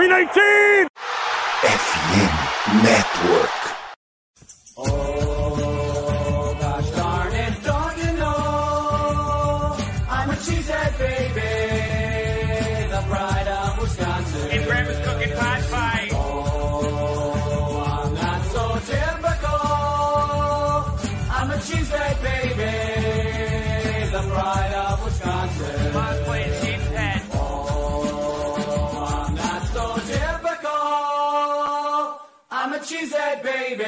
319! FM Network. Baby,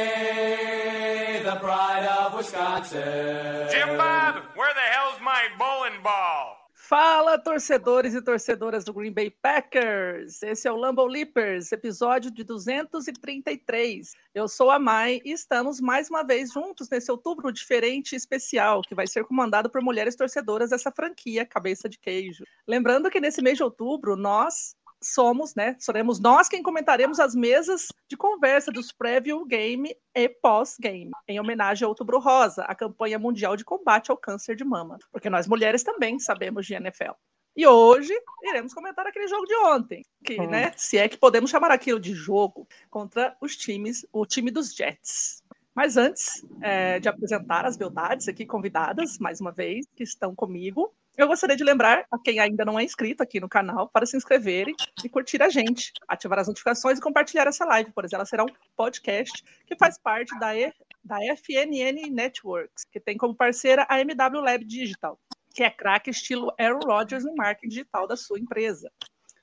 the pride of Wisconsin. Jim Bob, where the hell's my bowling ball? Fala, torcedores e torcedoras do Green Bay Packers! Esse é o Lambeau Leapers, episódio de 233. Eu sou a Mai e estamos mais uma vez juntos nesse outubro diferente e especial, que vai ser comandado por mulheres torcedoras dessa franquia Cabeça de Queijo. Lembrando que nesse mês de outubro, nós, somos, né? Seremos nós quem comentaremos as mesas de conversa dos preview game e pós-game, em homenagem ao Outubro Rosa, a campanha mundial de combate ao câncer de mama, porque nós mulheres também sabemos de NFL. E hoje iremos comentar aquele jogo de ontem, que, hum. né, se é que podemos chamar aquilo de jogo, contra os times, o time dos Jets. Mas antes é, de apresentar as beldades aqui convidadas, mais uma vez, que estão comigo, eu gostaria de lembrar a quem ainda não é inscrito aqui no canal para se inscreverem e curtir a gente, ativar as notificações e compartilhar essa live, pois ela será um podcast que faz parte da, e, da FNN Networks, que tem como parceira a MW Lab Digital, que é craque estilo Aaron Rodgers no marketing digital da sua empresa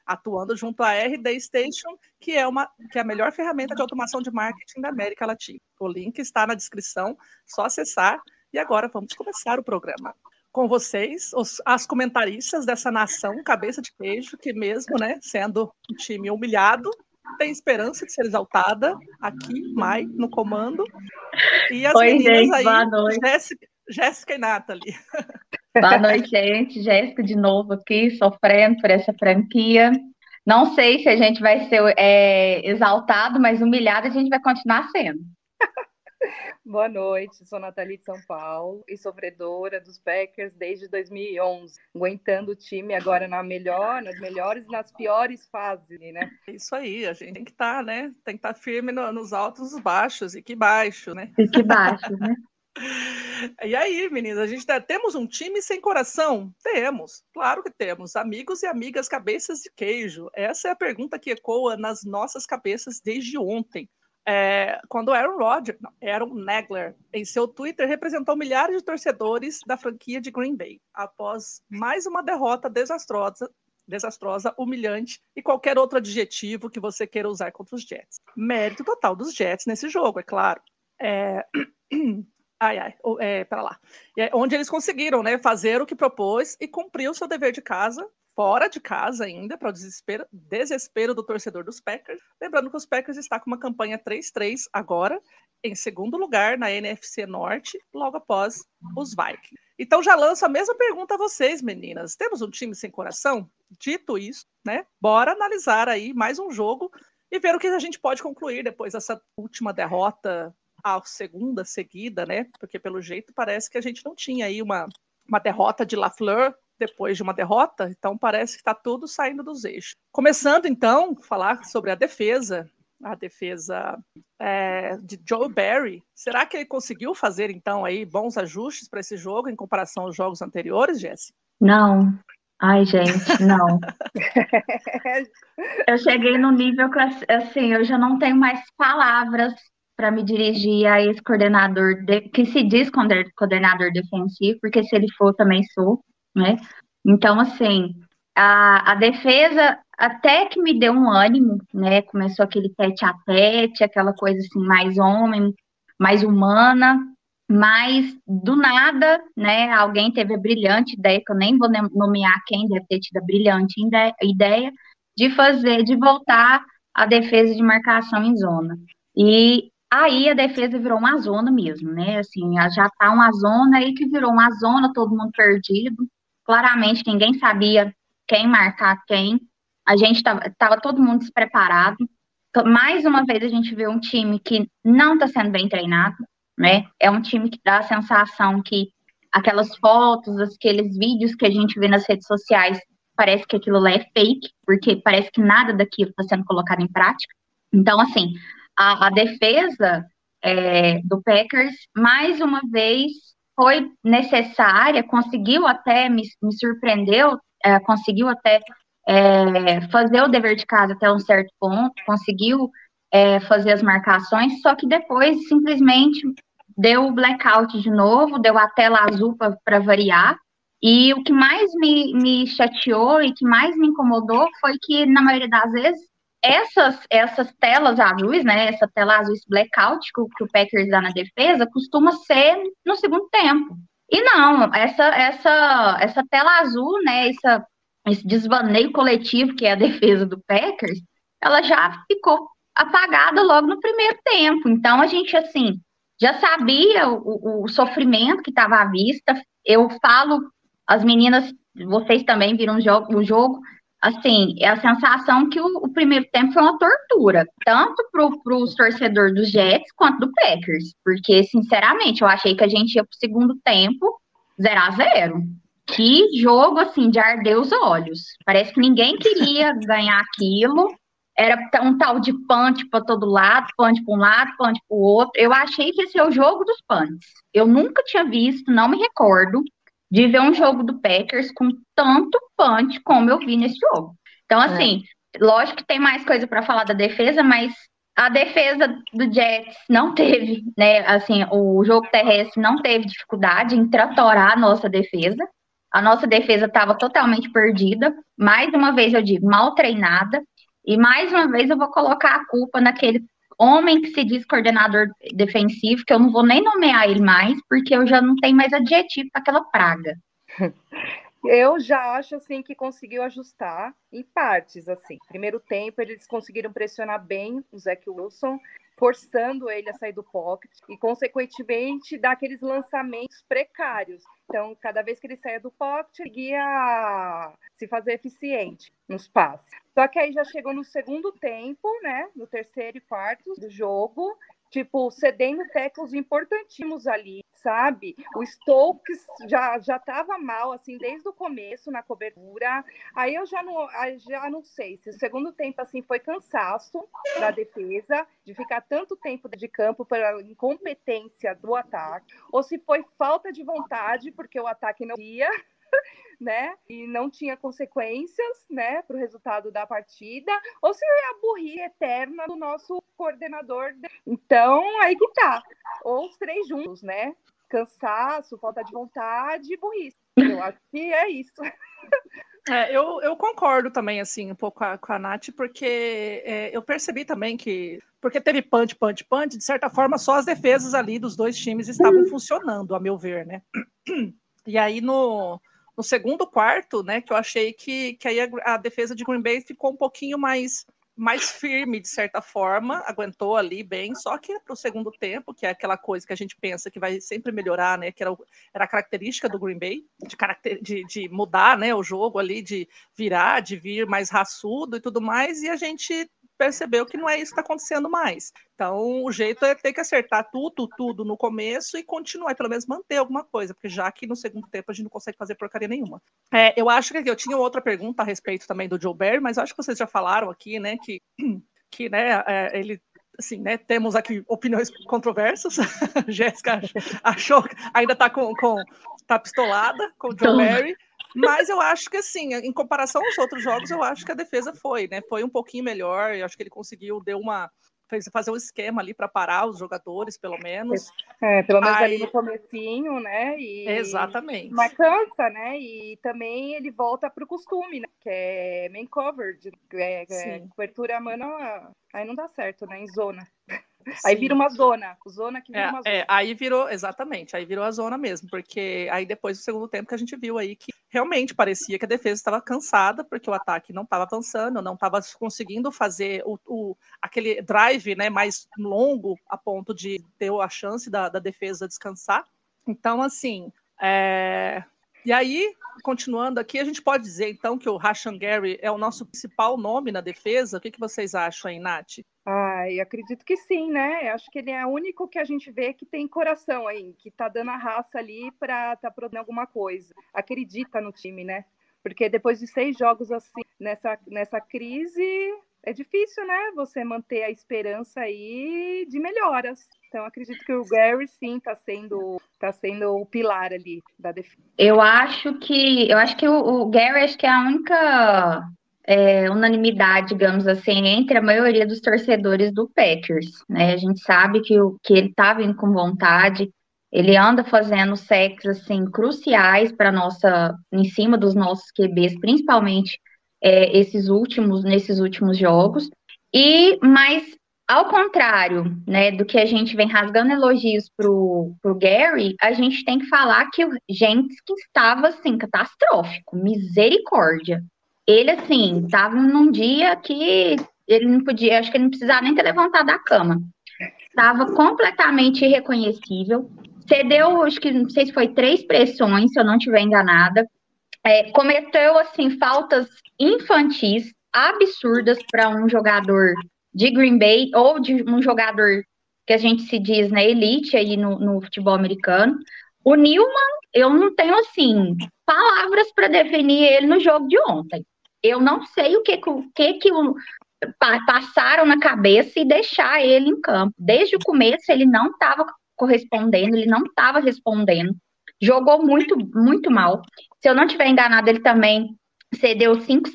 atuando junto à RD Station, que é, uma, que é a melhor ferramenta de automação de marketing da América Latina. O link está na descrição, só acessar. E agora vamos começar o programa com vocês, os, as comentaristas dessa nação, cabeça de queijo, que mesmo, né, sendo um time humilhado, tem esperança de ser exaltada aqui, Mai, no comando. E as Oi, meninas gente, aí, boa noite. Jéssica, Jéssica e Nathalie. Boa noite, gente. Jéssica de novo aqui, sofrendo por essa franquia. Não sei se a gente vai ser é, exaltado, mas humilhado a gente vai continuar sendo. Boa noite, sou Nathalie de São Paulo e sofredora dos Packers desde 2011, aguentando o time agora na melhor, nas melhores e nas piores fases, né? Isso aí, a gente tem que estar, tá, né? Tem que estar tá firme no, nos altos e nos baixos, e que baixo, né? E que baixo, né? E aí, meninas, a gente tá, temos um time sem coração? Temos, claro que temos. Amigos e amigas cabeças de queijo. Essa é a pergunta que ecoa nas nossas cabeças desde ontem. É, quando Aaron Rodgers, não, Aaron Nagler, em seu Twitter, representou milhares de torcedores da franquia de Green Bay, após mais uma derrota desastrosa, desastrosa, humilhante e qualquer outro adjetivo que você queira usar contra os Jets. Mérito total dos Jets nesse jogo, é claro. É... Ai, ai, é, para lá. É onde eles conseguiram né, fazer o que propôs e cumprir o seu dever de casa fora de casa ainda, para o desespero, desespero do torcedor dos Packers. Lembrando que os Packers estão com uma campanha 3-3 agora, em segundo lugar na NFC Norte, logo após os Vikings. Então já lanço a mesma pergunta a vocês, meninas. Temos um time sem coração? Dito isso, né? Bora analisar aí mais um jogo e ver o que a gente pode concluir depois dessa última derrota, a segunda seguida, né? Porque pelo jeito parece que a gente não tinha aí uma, uma derrota de Lafleur depois de uma derrota, então parece que está tudo saindo dos eixos. Começando então, falar sobre a defesa, a defesa é, de Joe Barry. Será que ele conseguiu fazer então aí bons ajustes para esse jogo em comparação aos jogos anteriores, Jesse? Não. Ai, gente, não. eu cheguei no nível que assim, eu já não tenho mais palavras para me dirigir a esse coordenador de, que se diz coordenador defensivo, porque se ele for, também sou né? Então, assim, a, a defesa até que me deu um ânimo, né? Começou aquele tete a tete, aquela coisa assim, mais homem, mais humana, mas do nada, né? Alguém teve a brilhante ideia, que eu nem vou nomear quem deve ter tido a brilhante ideia, de fazer, de voltar a defesa de marcação em zona. E aí a defesa virou uma zona mesmo, né? Assim, já tá uma zona aí que virou uma zona, todo mundo perdido. Claramente ninguém sabia quem marcar quem. A gente estava todo mundo despreparado. Então, mais uma vez a gente vê um time que não está sendo bem treinado, né? É um time que dá a sensação que aquelas fotos, aqueles vídeos que a gente vê nas redes sociais parece que aquilo lá é fake, porque parece que nada daquilo está sendo colocado em prática. Então, assim, a, a defesa é, do Packers, mais uma vez, foi necessária, conseguiu até, me, me surpreendeu, é, conseguiu até é, fazer o dever de casa até um certo ponto, conseguiu é, fazer as marcações, só que depois simplesmente deu o blackout de novo, deu a tela azul para variar. E o que mais me, me chateou e que mais me incomodou foi que, na maioria das vezes, essas, essas telas azuis, né, essa tela azul, esse blackout que, o Packers dá na defesa, costuma ser no segundo tempo. E não, essa, essa, essa tela azul, né, essa, esse desvaneio coletivo que é a defesa do Packers, ela já ficou apagada logo no primeiro tempo. Então, a gente, assim, já sabia o, o sofrimento que estava à vista. Eu falo, as meninas, vocês também viram o jogo, o jogo assim, é a sensação que o, o, primeiro tempo foi uma tortura, tanto para os torcedores dos Jets quanto do Packers, porque, sinceramente, eu achei que a gente ia para o segundo tempo 0 a 0 Que jogo, assim, de arder os olhos. Parece que ninguém queria ganhar aquilo, era um tal de punch para todo lado, punch para um lado, punch para o outro. Eu achei que esse é o jogo dos punts. Eu nunca tinha visto, não me recordo, de ver um jogo do Packers com tanto punch como eu vi nesse jogo. Então, assim, é. lógico que tem mais coisa para falar da defesa, mas a defesa do Jets não teve, né? Assim, o jogo terrestre não teve dificuldade em tratorar a nossa defesa. A nossa defesa estava totalmente perdida. Mais uma vez eu digo, mal treinada. E mais uma vez eu vou colocar a culpa naquele homem que se diz coordenador defensivo, que eu não vou nem nomear ele mais, porque eu já não tenho mais adjetivo para aquela praga. Eu já acho assim que conseguiu ajustar em partes assim. Primeiro tempo eles conseguiram pressionar bem o Zach Wilson, forçando ele a sair do pocket e consequentemente dar aqueles lançamentos precários. Então, cada vez que ele saía do pocket, ele ia se fazer eficiente nos passes. Só que aí já chegou no segundo tempo, né? No terceiro e quarto do jogo, tipo, cedendo tackles importantíssimos ali, sabe? O Stokes já já estava mal assim desde o começo na cobertura. Aí eu já não já não sei se o segundo tempo assim foi cansaço da defesa de ficar tanto tempo de campo pela incompetência do ataque, ou se foi falta de vontade porque o ataque não ia né? E não tinha consequências, né, para o resultado da partida, ou se é a burrice eterna do nosso coordenador. Então, aí que tá. Ou os três juntos, né? Cansaço, falta de vontade e burrice. Eu acho que é isso. É, eu, eu concordo também, assim, um pouco com a, com a Nath, porque é, eu percebi também que, porque teve punch, punch, punch, de certa forma, só as defesas ali dos dois times estavam funcionando, a meu ver, né? E aí, no, no segundo quarto, né, que eu achei que, que aí a, a, defesa de Green Bay ficou um pouquinho mais, mais firme, de certa forma, aguentou ali bem, só que para o segundo tempo, que é aquela coisa que a gente pensa que vai sempre melhorar, né, que era, era a característica do Green Bay, de, caracter, de, de mudar né, o jogo ali, de virar, de vir mais raçudo e tudo mais, e a gente percebeu que não é isso que está acontecendo mais. Então, o jeito é ter que acertar tudo, tudo no começo e continuar, pelo menos manter alguma coisa, porque já que no segundo tempo a gente não consegue fazer porcaria nenhuma. É, eu acho que eu tinha outra pergunta a respeito também do Joe Barry, mas acho que vocês já falaram aqui, né, que, que né, é, ele assim, né, temos aqui opiniões controversas. Jéssica achou, ainda está com, com tá pistolada com o Joe Barry. Mas eu acho que, assim, em comparação aos outros jogos, eu acho que a defesa foi, né? Foi um pouquinho melhor. Eu acho que ele conseguiu, deu uma. Fez, fazer um esquema ali para parar os jogadores, pelo menos. É, pelo menos Aí... ali no comecinho, né? E... Exatamente. Mas cansa, né? E também ele volta para o costume, né? Que é main coverage, é, é cobertura mano. Aí não dá certo, né? Em zona. Aí vira uma zona, zona que vira é, uma zona. É, aí virou, exatamente, aí virou a zona mesmo, porque aí depois do segundo tempo que a gente viu aí que realmente parecia que a defesa estava cansada, porque o ataque não estava avançando, não estava conseguindo fazer o, o, aquele drive né, mais longo a ponto de ter a chance da, da defesa descansar. Então, assim, é, e aí, continuando aqui, a gente pode dizer então que o Rashan Gary é o nosso principal nome na defesa. O que, que vocês acham aí, Nath? Ai, acredito que sim, né? Acho que ele é o único que a gente vê que tem coração aí, que tá dando a raça ali para tá produzindo alguma coisa. Acredita no time, né? Porque depois de seis jogos assim, nessa, nessa crise, é difícil, né? Você manter a esperança aí de melhoras. Então, acredito que o Gary, sim, está sendo, tá sendo o pilar ali da defesa. Eu acho que eu acho que o, o Gary acho que é a única é, unanimidade, digamos assim, entre a maioria dos torcedores do Packers. Né? A gente sabe que, o, que ele está vindo com vontade, ele anda fazendo sacks assim cruciais para nossa, em cima dos nossos QBs, principalmente é, esses últimos, nesses últimos jogos. E mas ao contrário, né, do que a gente vem rasgando elogios pro, pro Gary, a gente tem que falar que o que estava assim catastrófico, misericórdia. Ele assim estava num dia que ele não podia, acho que ele não precisava nem ter levantado da cama. Estava completamente irreconhecível. Cedeu, acho que não sei se foi três pressões, se eu não estiver enganada. É, cometeu assim faltas infantis absurdas para um jogador de Green Bay ou de um jogador que a gente se diz na elite aí no, no futebol americano. O Newman, eu não tenho assim palavras para definir ele no jogo de ontem. Eu não sei o que que, que o, passaram na cabeça e deixar ele em campo. Desde o começo ele não estava correspondendo, ele não estava respondendo. Jogou muito, muito mal. Se eu não tiver enganado, ele também cedeu cinco,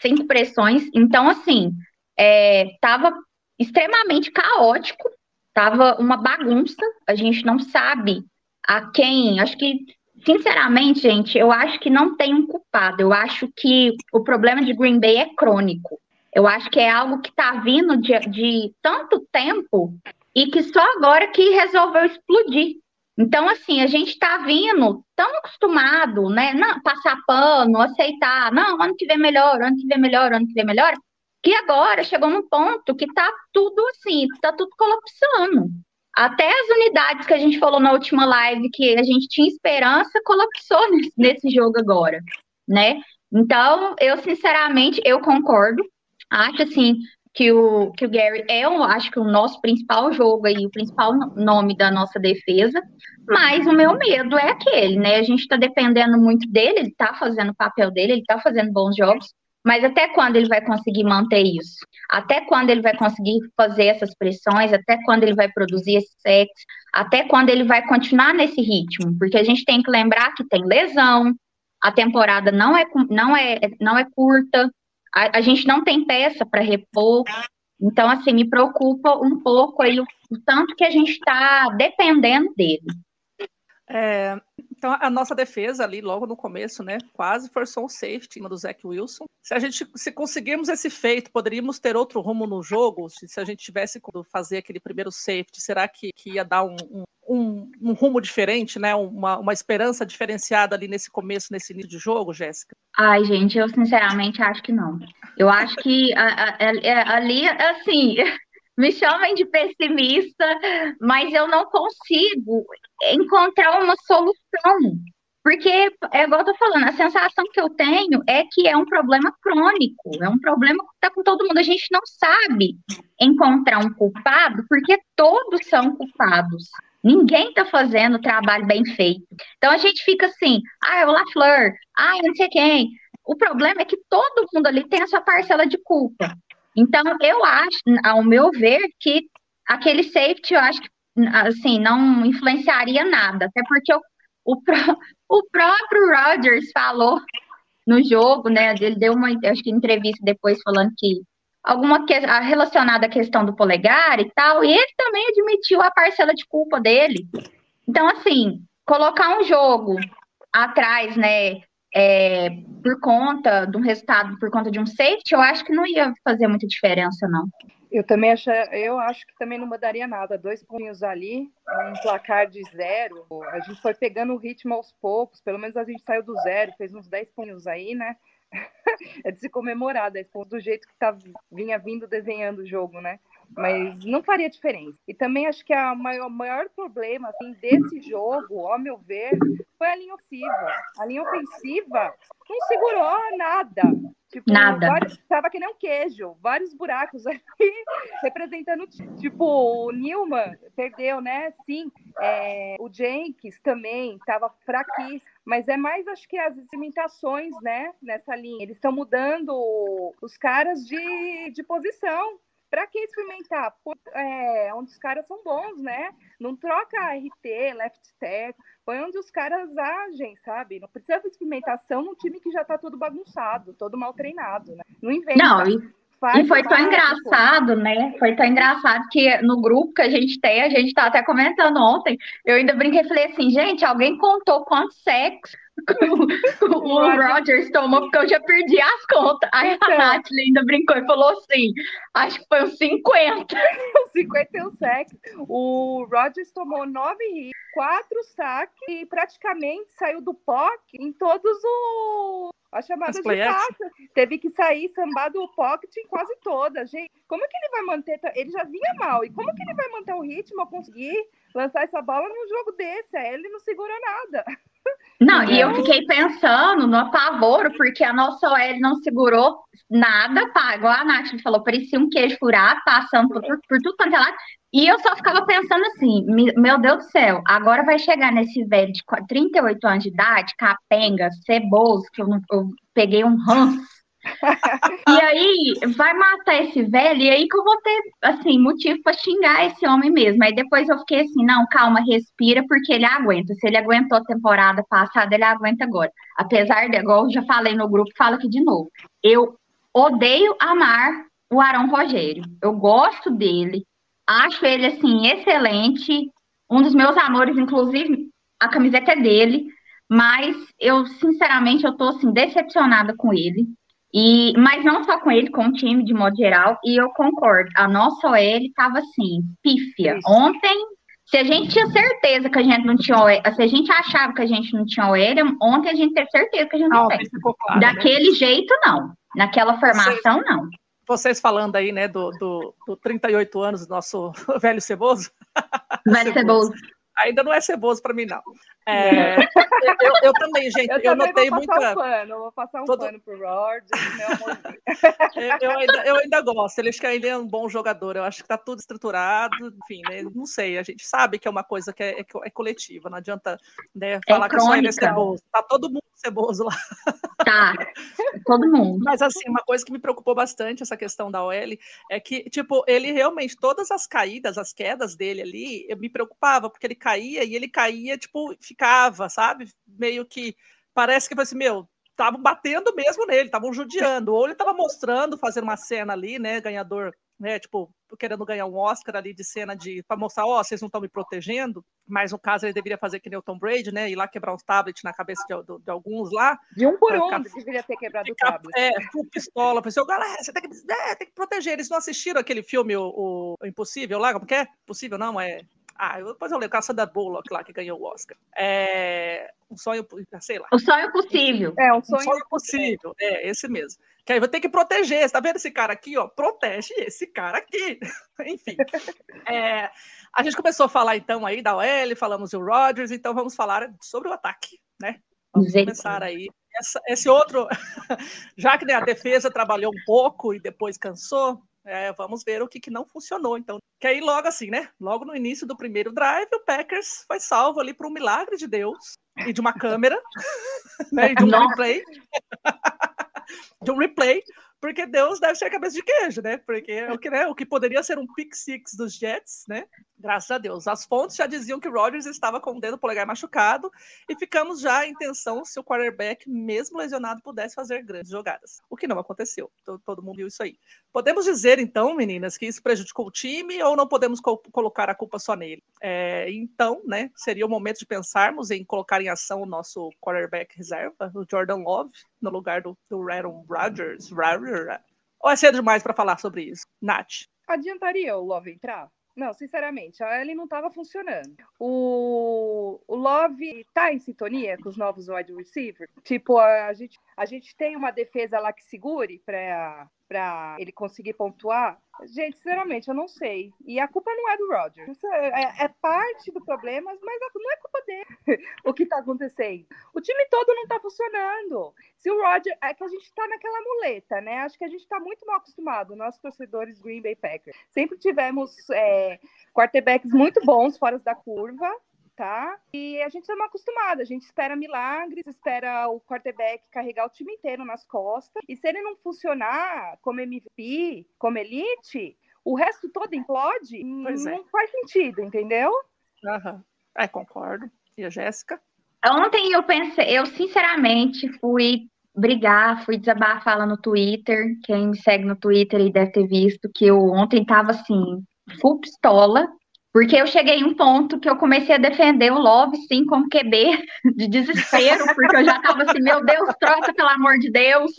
cinco pressões. Então, assim, estava é, extremamente caótico, estava uma bagunça. A gente não sabe a quem. Acho que, sinceramente, gente, eu acho que não tem um culpado. Eu acho que o problema de Green Bay é crônico. Eu acho que é algo que está vindo de, de tanto tempo e que só agora que resolveu explodir. Então, assim, a gente está vindo tão acostumado, né? Não, passar pano, aceitar, não, ano que vem melhor, ano que vem melhor, ano que vem melhor, que agora chegou num ponto que está tudo assim, está tudo colapsando. Até as unidades que a gente falou na última live que a gente tinha esperança colapsou nesse, nesse jogo agora, né? Então, eu sinceramente, eu concordo. Acho assim que o, que o Gary é, acho que o nosso principal jogo aí, o principal nome da nossa defesa, mas o meu medo é aquele, né? A gente está dependendo muito dele, ele está fazendo o papel dele, ele está fazendo bons jogos, mas até quando ele vai conseguir manter isso? Até quando ele vai conseguir fazer essas pressões? Até quando ele vai produzir esse sexo? Até quando ele vai continuar nesse ritmo? Porque a gente tem que lembrar que tem lesão, a temporada não é, não é, não é curta, a, a gente não tem peça para repor. Então, assim, me preocupa um pouco aí o, o tanto que a gente está dependendo dele. É, então, a nossa defesa ali, logo no começo, né, quase forçou um safety do Zach Wilson. Se a gente, se conseguirmos esse feito, poderíamos ter outro rumo no jogo? Se, se a gente tivesse fazer aquele primeiro safety, será que, que ia dar um, um, um, um rumo diferente, né, uma, uma esperança diferenciada ali nesse começo, nesse início de jogo, Jéssica? Ai, gente, eu sinceramente acho que não. Eu acho que a, a, a, ali, assim, me chamem de pessimista, mas eu não consigo encontrar uma solução. Porque, é igual eu tô falando, a sensação que eu tenho é que é um problema crônico, é um problema que está com todo mundo. A gente não sabe encontrar um culpado, porque todos são culpados. Ninguém está fazendo o trabalho bem feito. Então a gente fica assim, ah, é o LaFleur, ah, não sei quem. O problema é que todo mundo ali tem a sua parcela de culpa. Então, eu acho, ao meu ver, que aquele safety, eu acho que, assim, não influenciaria nada. Até porque o, o, o próprio Rodgers falou no jogo, né? Ele deu uma, acho que entrevista depois falando que alguma que, relacionada à questão do polegar e tal, e ele também admitiu a parcela de culpa dele. Então, assim, colocar um jogo atrás, né, é, por conta de um resultado, por conta de um safety, eu acho que não ia fazer muita diferença, não. Eu também acho, eu acho que também não mudaria nada. Dois pontos ali, um placar de zero. A gente foi pegando o ritmo aos poucos, pelo menos a gente saiu do zero, fez uns 10 pontos aí, né? é de se comemorar 10 pontos do jeito que tá, vinha vindo desenhando o jogo, né? Mas não faria diferença. E também acho que o maior, maior problema assim, desse jogo, ao meu ver, foi a linha ofensiva. A linha ofensiva não segurou nada. Tipo, Nada. Vários, tava que nem um queijo, vários buracos ali, representando. Tipo, o Nilman perdeu, né? Sim. É, o Jenkins também tava fraquíssimo. Mas é mais, acho que as imitações, né? Nessa linha. Eles estão mudando os caras de, de posição. Para que experimentar? É, onde os caras são bons, né? Não troca RT, left tackle, põe onde os caras agem, sabe? Não precisa de experimentação num time que já está todo bagunçado, todo mal treinado, né? Não inventa. Não, e foi tão engraçado, né? Foi tão engraçado que no grupo que a gente tem, a gente tá até comentando ontem, eu ainda brinquei e falei assim, gente, alguém contou quantos sexo o Rogers tomou, porque eu já perdi as contas. Aí a então. Nath ainda brincou e falou assim: acho que foi uns 50. 51 sacks. O Rogers tomou 9 hits, 4 saques e praticamente saiu do POC em todos os. A chamada de passa. Teve que sair sambar do pocket em quase todas. Gente, como que ele vai manter? Ele já vinha mal. E como que ele vai manter o ritmo, conseguir lançar essa bola num jogo desse? Ele não segura nada. Não, e eu fiquei pensando no apavoro, porque a nossa OL não segurou nada, pá, igual a Nath falou, parecia um queijo furado, passando por, por tudo quanto é lado. E eu só ficava pensando assim, meu Deus do céu, agora vai chegar nesse velho de 38 anos de idade, capenga, ceboso, que eu, eu peguei um ranço e aí vai matar esse velho, e aí que eu vou ter, assim, motivo para xingar esse homem mesmo. Aí depois eu fiquei assim, não, calma, respira, porque ele aguenta. Se ele aguentou a temporada passada, ele aguenta agora. Apesar de, igual eu já falei no grupo, fala aqui de novo. Eu odeio amar o Arão Rogério. Eu gosto dele, acho ele, assim, excelente. Um dos meus amores, inclusive, a camiseta é dele. Mas eu, sinceramente, eu tô, assim, decepcionada com ele e, mas não só com ele, com o time de modo geral, e eu concordo. A nossa OL estava assim, pífia. Isso. Ontem, se a gente tinha certeza que a gente não tinha OL, se a gente achava que a gente não tinha OL, ontem a gente teve certeza que a gente não tem. Claro, né? Daquele né? jeito, não. Naquela formação, Vocês, não. Vocês falando aí, né, do, do, do 38 anos, do nosso velho ceboso. Velho ceboso. ceboso ainda não é ceboso para mim, não. É, eu, eu, também, gente, eu, eu também notei vou muita. Um pano, vou passar um Todo... pano pro Rod, meu amorzinho. eu, ainda, eu ainda gosto, ele acho que ainda é um bom jogador, eu acho que está tudo estruturado, enfim, né? não sei, a gente sabe que é uma coisa que é, é, é coletiva, não adianta né, é falar é que só ele é ceboso, tá todo mundo ceboso lá. Tá, todo mundo. Mas assim, uma coisa que me preocupou bastante, essa questão da OL, é que, tipo, ele realmente, todas as caídas, as quedas dele ali, eu me preocupava, porque ele caía e ele caía, tipo, ficava, sabe? Meio que parece que foi assim, meu, estavam batendo mesmo nele, estavam judiando, ou ele estava mostrando, fazendo uma cena ali, né, ganhador, né, tipo, querendo ganhar um Oscar ali de cena de para mostrar, ó, oh, vocês não estão me protegendo, mas no caso ele deveria fazer que nem o Tom Brady, né, ir lá quebrar uns tablets na cabeça de, de, de alguns lá. De um por um, ficar, deveria ter quebrado ficar, o tablet. É, com pistola, pensou, galera, você tem que, é, tem que proteger. Eles não assistiram aquele filme, o, o Impossível lá, como que é? Impossível não, é ah, depois eu leio Caça da Bullock lá, que ganhou o Oscar. É, um sonho, sei lá. O sonho possível. É, um sonho, um sonho possível. É, esse mesmo. Que aí vai ter que proteger. Você tá vendo esse cara aqui, ó? Protege esse cara aqui. Enfim. É, a gente começou a falar então aí da OL, falamos do Rodgers, então vamos falar sobre o ataque, né? Vamos começar aí. Essa, esse outro, já que né, a defesa trabalhou um pouco e depois cansou, é, vamos ver o que, que não funcionou. Então, que aí logo assim, né? Logo no início do primeiro drive, o Packers foi salvo ali por um milagre de Deus e de uma câmera, né? E de um replay. de um replay, porque Deus deve ser cabeça de queijo, né? Porque é o que, né, o que poderia ser um pick six dos Jets, né? Graças a Deus. As fontes já diziam que Rodgers estava com o dedo polegar machucado e ficamos já em tensão se o quarterback, mesmo lesionado, pudesse fazer grandes jogadas. O que não aconteceu. Todo mundo viu isso aí. Podemos dizer, então, meninas, que isso prejudicou o time ou não podemos co colocar a culpa só nele? É, então, né, seria o momento de pensarmos em colocar em ação o nosso quarterback reserva, o Jordan Love, no lugar do, do Aaron Rodgers. Ou é cedo demais para falar sobre isso? Nath. Adiantaria o Love entrar? Não, sinceramente, a Ellie não estava funcionando. O, o Love tá em sintonia com os novos wide receivers? Tipo, a, a, gente, a gente tem uma defesa lá que segure para para ele conseguir pontuar? Gente, sinceramente, eu não sei. E a culpa não é do Roger. Isso é, é, parte do problema, mas não é culpa dele o que está acontecendo. O time todo não está funcionando. Se o Roger. É que a gente está naquela muleta, né? Acho que a gente está muito mal acostumado, nós torcedores Green Bay Packers. Sempre tivemos é, quarterbacks muito bons fora da curva tá? E a gente está mal acostumado, a gente espera milagres, espera o quarterback carregar o time inteiro nas costas, e se ele não funcionar como MVP, como elite, o resto todo implode, pois não é. faz sentido, entendeu? Uhum. É, concordo. E a Jéssica? Ontem eu pensei, eu sinceramente fui brigar, fui desabafar lá no Twitter. Quem me segue no Twitter e deve ter visto que eu ontem tava assim, full pistola, porque eu cheguei em um ponto que eu comecei a defender o Love, sim, como QB, de desespero, porque eu já estava assim, meu Deus, troca, pelo amor de Deus,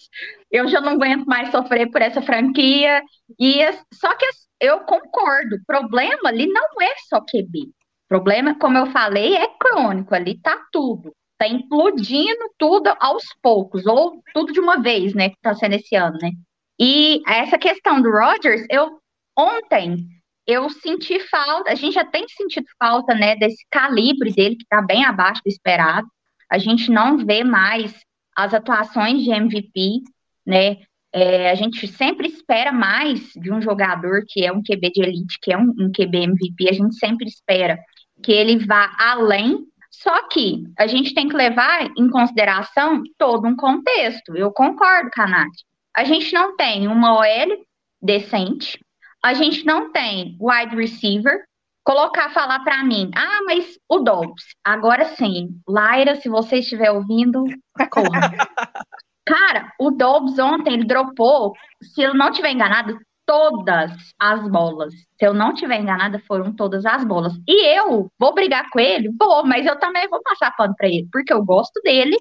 eu já não aguento mais sofrer por essa franquia. E Só que eu concordo, o problema ali não é só QB. O problema, como eu falei, é crônico, ali tá tudo. Tá implodindo tudo aos poucos, ou tudo de uma vez, né, que tá sendo esse ano, né? E essa questão do Rodgers, eu ontem eu senti falta, a gente já tem sentido falta, né, desse calibre dele, que está bem abaixo do esperado. A gente não vê mais as atuações de MVP, né? É, a gente sempre espera mais de um jogador que é um QB de elite, que é um, um QB MVP, a gente sempre espera que ele vá além. Só que a gente tem que levar em consideração todo um contexto. Eu concordo, Nath. A gente não tem uma OL decente, a gente não tem wide receiver, colocar, falar para mim, ah, mas o Dobbs, agora sim, Laira, se você estiver ouvindo, corra. Cara, o Dobbs ontem, ele dropou, se eu não tiver enganado, todas as bolas. Se eu não tiver enganada, foram todas as bolas. E eu vou brigar com ele? Vou, mas eu também vou passar pano para ele, porque eu gosto dele.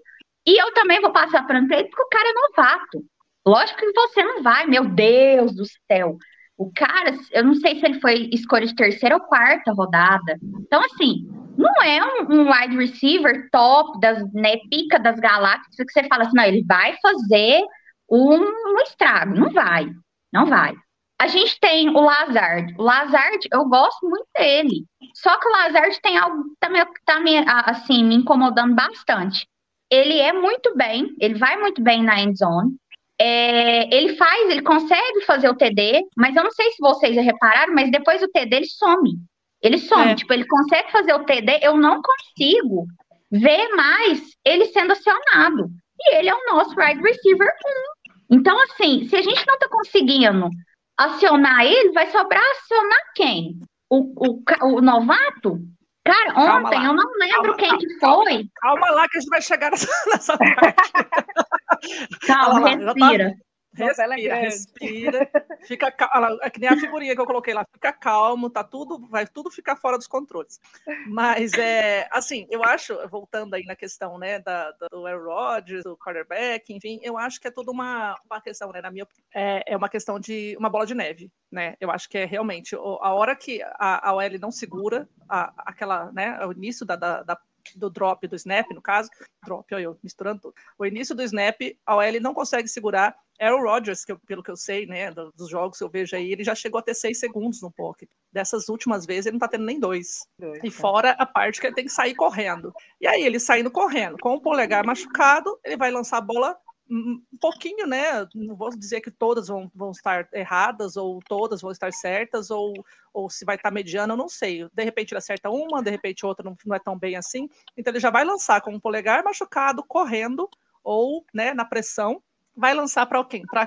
E eu também vou passar pano para ele, porque o cara é novato. Lógico que você não vai, meu Deus do céu. O cara, eu não sei se ele foi escolha de terceira ou quarta rodada. Então, assim, não é um, um wide receiver top, das, né, pica das galáxias, que você fala assim, não, ele vai fazer um, um estrago. Não vai, não vai. A gente tem o Lazard. O Lazard, eu gosto muito dele. Só que o Lazard tem algo que tá, tá me, assim, me incomodando bastante. Ele é muito bem, ele vai muito bem na end zone. É, ele faz, ele consegue fazer o TD, mas eu não sei se vocês já repararam, mas depois o TD ele some. Ele some, é. tipo, ele consegue fazer o TD, eu não consigo ver mais ele sendo acionado. E ele é o nosso wide receiver 1. Então, assim, se a gente não tá conseguindo acionar ele, vai sobrar acionar quem? O, o, o novato? Cara, ontem eu não lembro calma, quem calma, que foi. Calma lá que a gente vai chegar nessa, nessa parte. calma, respira. Respira, respira. Fica calmo. É que nem a figurinha que eu coloquei lá. Fica calmo, tá tudo, vai tudo ficar fora dos controles. Mas é assim, eu acho, voltando aí na questão, né, da, do Aaron Rodgers, do quarterback, enfim, eu acho que é tudo uma, uma questão, né, na minha é, é uma questão de uma bola de neve, né? Eu acho que é realmente a hora que a, a OL não segura a, aquela, né, o início da, da, da do drop do snap, no caso, drop, olha eu misturando tudo. O início do snap, a OL não consegue segurar. Aaron Rodgers, que eu, pelo que eu sei, né, dos jogos que eu vejo aí, ele já chegou a ter seis segundos no pocket. Dessas últimas vezes, ele não tá tendo nem dois. dois e é. fora a parte que ele tem que sair correndo. E aí, ele saindo correndo, com o polegar machucado, ele vai lançar a bola um pouquinho, né? Não vou dizer que todas vão, vão estar erradas, ou todas vão estar certas, ou, ou se vai estar mediana, eu não sei. De repente ele acerta uma, de repente outra não, não é tão bem assim. Então ele já vai lançar com o polegar machucado, correndo, ou né, na pressão, vai lançar para quem? Para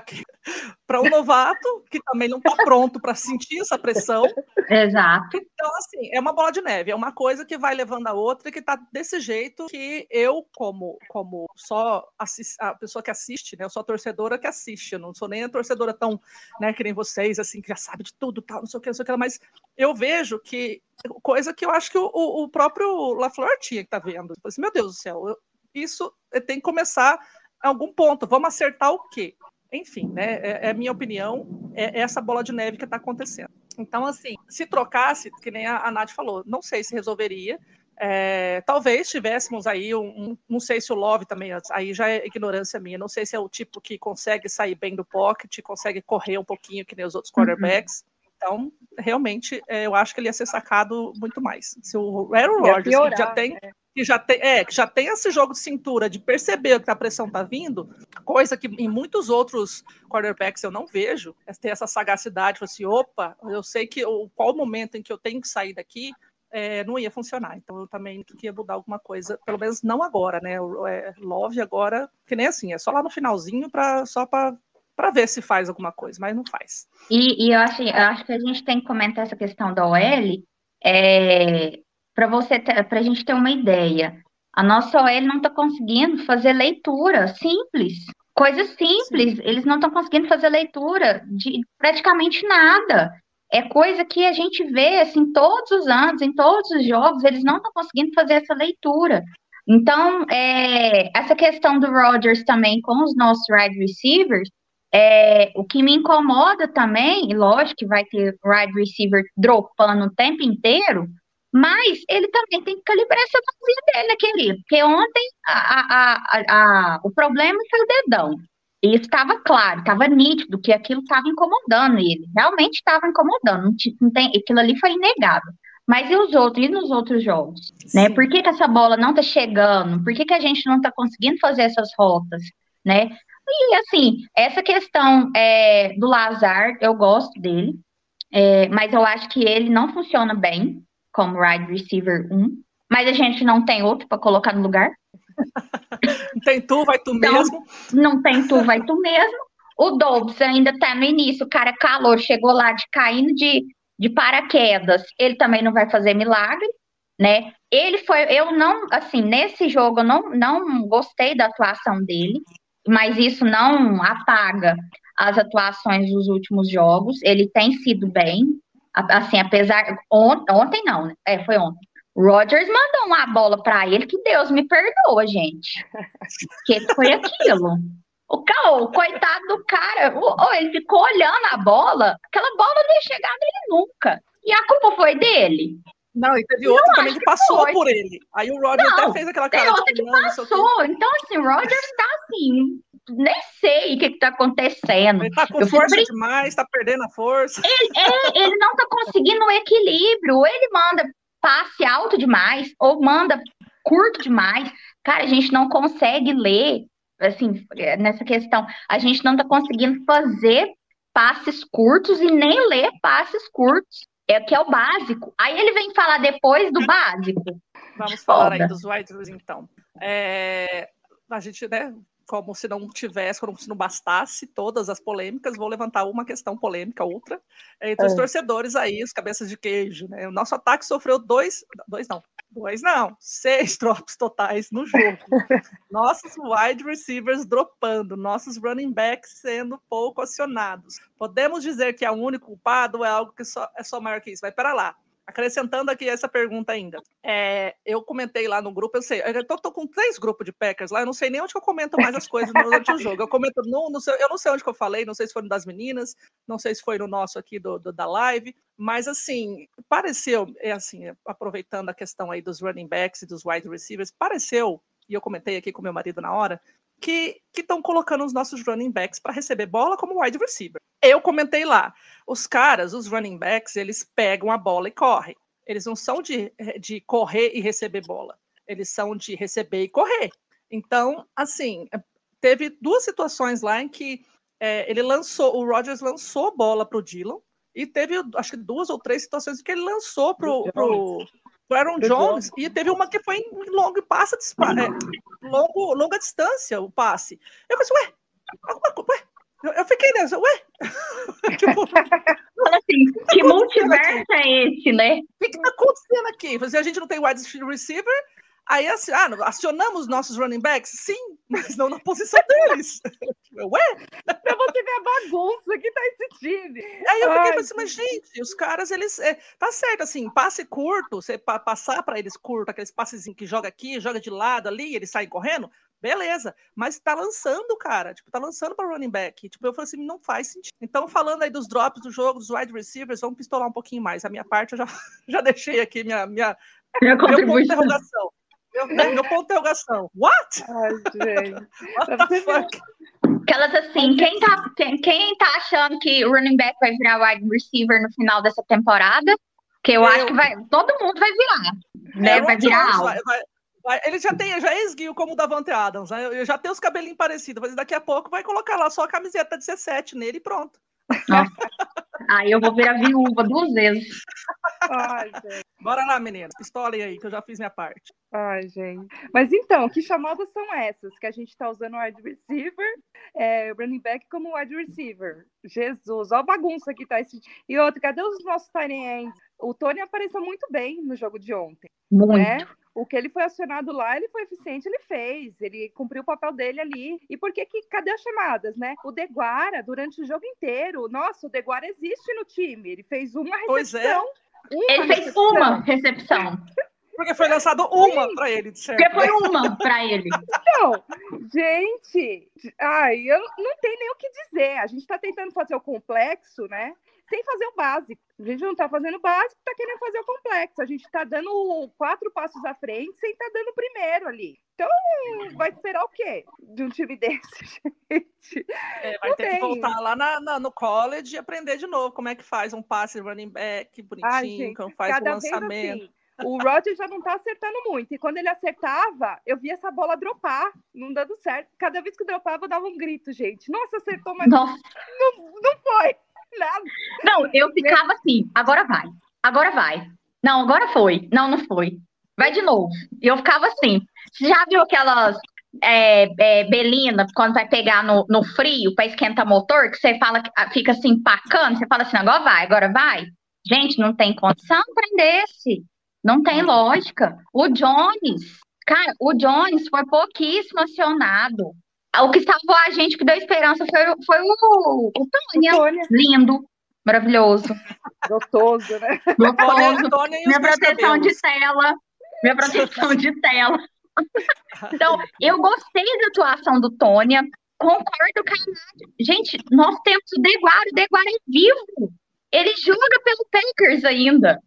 para um novato que também não está pronto para sentir essa pressão. Exato. Então, assim, é uma bola de neve, é uma coisa que vai levando a outra e que está desse jeito que eu, como, como só assist, a pessoa que assiste, né? Eu sou a torcedora que assiste, eu não sou nem a torcedora tão, né, que nem vocês, assim, que já sabe de tudo, tal, não sei o que, não sei o que, mas eu vejo que coisa que eu acho que o, o próprio LaFleur tinha que tá vendo. Assim, meu Deus do céu, eu, isso tem que começar algum ponto. Vamos acertar o quê? Enfim, né? É, é minha opinião, é essa bola de neve que está acontecendo. Então, assim, se trocasse, que nem a, a Nath falou, não sei se resolveria, É, talvez tivéssemos aí um, um, não sei se o Love também, aí já é ignorância minha, não sei se é o tipo que consegue sair bem do pocket, consegue correr um pouquinho que nem os outros uhum. quarterbacks. Uhum. Então, realmente, é, eu acho que ele ia ser sacado muito mais. Se o Aaron Rodgers, que já tem, é. Que já tem, é, que já tem esse jogo de cintura de perceber que a pressão tá vindo, coisa que em muitos outros quarterbacks eu não vejo, é ter essa sagacidade, assim, opa, eu sei que o, qual o momento em que eu tenho que sair daqui, é, não ia funcionar. Então eu também queria mudar alguma coisa, pelo menos não agora, né? É, Love agora, que nem assim, é só lá no finalzinho para só para para ver se faz alguma coisa, mas não faz. E, e eu, acho, eu acho que a gente tem que comentar essa questão da OL é, para você para a gente ter uma ideia. A nossa OL não está conseguindo fazer leitura simples, coisas simples. Sim. Eles não estão conseguindo fazer leitura de praticamente nada. É coisa que a gente vê assim todos os anos, em todos os jogos, eles não estão conseguindo fazer essa leitura. Então, é, essa questão do Rodgers também com os nossos wide receivers, é, o que me incomoda também, e lógico que vai ter wide receiver dropando o tempo inteiro, mas ele também tem que calibrar essa mãozinha dele, né, querido? Porque ontem a, a, a, o problema foi o dedão. E estava claro, estava nítido que aquilo estava incomodando ele. Realmente estava incomodando. Não, tem, aquilo ali foi inegável. Mas e os outros? E nos outros jogos? Né? Por que, que essa bola não está chegando? Por que, que a gente não está conseguindo fazer essas rotas? Né? E assim, essa questão é, do Lazar, eu gosto dele, é, mas eu acho que ele não funciona bem como wide receiver 1. Mas a gente não tem outro para colocar no lugar. não tem tu, vai tu então, mesmo. Não tem tu, vai tu mesmo. O Dobbs ainda tá no início, o cara é calor, chegou lá de caindo de, de paraquedas. Ele também não vai fazer milagre, né? Ele foi, eu não, assim, nesse jogo eu não, não gostei da atuação dele mas isso não apaga as atuações dos últimos jogos. Ele tem sido bem, assim, apesar. Ontem, ontem não, né? É, foi ontem. Rogers mandou uma bola para ele que Deus me perdoa, gente. que foi aquilo? O, o coitado do cara, ele ficou olhando a bola, aquela bola não ia chegar nele nunca. E a culpa foi dele? Não, e teve outro também que, que passou foi. por ele. Aí o Roger até fez aquela cara. Tem outra que passou. Então, assim, o Roger está assim, nem sei o que está acontecendo. Ele tá com eu força demais, está perdendo a força. Ele, é, ele não está conseguindo o equilíbrio. Ou ele manda passe alto demais, ou manda curto demais. Cara, a gente não consegue ler, assim, nessa questão. A gente não está conseguindo fazer passes curtos e nem ler passes curtos. É que é o básico. Aí ele vem falar depois do básico. Vamos falar Foda. aí dos White então. É, a gente, né, como se não tivesse, como se não bastasse todas as polêmicas, vou levantar uma questão polêmica, outra, entre é. os torcedores aí, os cabeças de queijo, né? O nosso ataque sofreu dois, dois não, dois não, seis drops totais no jogo. nossos wide receivers dropando, nossos running backs sendo pouco acionados. Podemos dizer que é o único culpado ou é algo que só, é só maior que isso? Vai para lá. Acrescentando aqui essa pergunta ainda. É, eu comentei lá no grupo, eu sei, eu tô, tô, com três grupos de Packers lá, eu não sei nem onde eu comento mais as coisas durante o jogo. Eu comento no, no eu não sei onde que eu falei, não sei se foi no das meninas, não sei se foi no nosso aqui do, do da live, mas assim, pareceu, é assim, aproveitando a questão aí dos running backs e dos wide receivers, pareceu, e eu comentei aqui com meu marido na hora, que estão colocando os nossos running backs para receber bola como wide receiver. Eu comentei lá, os caras, os running backs, eles pegam a bola e correm. Eles não são de, de correr e receber bola. Eles são de receber e correr. Então, assim, teve duas situações lá em que é, ele lançou, o Rogers lançou bola para o Dylan, e teve, acho que duas ou três situações em que ele lançou pro, pro, pro Aaron Jones, e teve uma que foi em longo passe, é, longo, longa distância o passe. Eu pensei, ué, alguma coisa, ué, eu, eu fiquei nessa, ué? tipo, assim, que tá multiverso é esse, né? O que, que tá acontecendo aqui? A gente não tem wide receiver, Aí assim, ah, acionamos nossos running backs? Sim, mas não na posição deles. Ué? Pra você ver a bagunça que tá esse time. Aí eu fiquei assim, mas gente, os caras, eles. É, tá certo, assim, passe curto, você pa passar para eles curto, aqueles passezinhos que joga aqui, joga de lado ali, eles saem correndo, beleza. Mas tá lançando, cara. Tipo, tá lançando para running back. Tipo, eu falei assim, não faz sentido. Então, falando aí dos drops do jogo, dos wide receivers, vamos pistolar um pouquinho mais. A minha parte eu já, já deixei aqui minha, minha Minha Meu ponto de contribuição. Meu, meu ponto de interrogação. What? Ai, gente. What the fuck? Aquelas assim, quem tá, quem, tá achando que o running back vai virar wide receiver no final dessa temporada? Que eu, Eu. acho que vai, todo mundo vai virar, né? É, vai virar vai- vai- vai- Ele já tem, já é esguio como o Davante Adams, né? Eu já tenho os cabelinhos parecidos, mas daqui a pouco vai colocar lá só a camiseta 17 nele e pronto. Aí eu vou virar viúva duas vezes. Ai, gente. Bora lá, meninas. Pistolem aí, que eu já fiz minha parte. Ai, gente. Mas então, que chamadas são essas? Que a gente tá usando o wide receiver, é, o running back como wide receiver. Jesus, ó a bagunça que tá esse. E outro, cadê os nossos tight ends? O Tony apareceu muito bem no jogo de ontem, Muito. né? O que ele foi acionado lá, ele foi eficiente, ele fez. Ele cumpriu o papel dele ali. E por que que, cadê as chamadas, né? O Deguara, durante o jogo inteiro, nossa, o Deguara existe no time. Ele fez uma Pois é. recepção. Uma Ele fez recepção. uma recepção. Porque foi lançado uma pra ele, de certo. Porque foi uma pra ele. Não, gente, ai, eu não tenho nem o que dizer. A gente está tentando fazer o complexo, né? Sem fazer o básico. A gente não está fazendo o básico, está querendo fazer o complexo. A gente está dando quatro passos à frente sem estar dando o primeiro ali. Então, vai esperar o quê de um time desse, gente? É, vai Não ter que tem. voltar lá na- na- no college e aprender de novo como é que faz um passe running back bonitinho, Ai, gente, como faz o cada vez lançamento. assim. O Roger já não tá acertando muito. E quando ele acertava, eu via essa bola dropar, não dando certo. Cada vez que dropava, eu dava um grito, gente. Nossa, acertou, mas Nossa. não, não foi. Nada. Não, eu ficava assim, agora vai, agora vai. Não, agora foi. Não, não foi. Vai de novo. E eu ficava assim. Você já viu aquelas é, é, Belina, quando vai pegar no, no frio para esquentar motor, que você fala, ah, fica assim, empacando, você fala assim, agora vai, agora vai. Gente, não tem condição prender esse. Não tem lógica. O Jones, cara, o Jones foi pouquíssimo acionado. O que salvou a gente, que deu esperança, foi, o- foi o, o Tônia. Tônia, Lindo, maravilhoso, gostoso, né? gostoso. Tony e os Minha proteção de tela. Minha proteção de tela. Então, eu gostei da atuação do Tônia. Concordo com a Nádia. Gente, nós temos o Deguara. O Deguara é vivo. Ele joga pelo Packers ainda.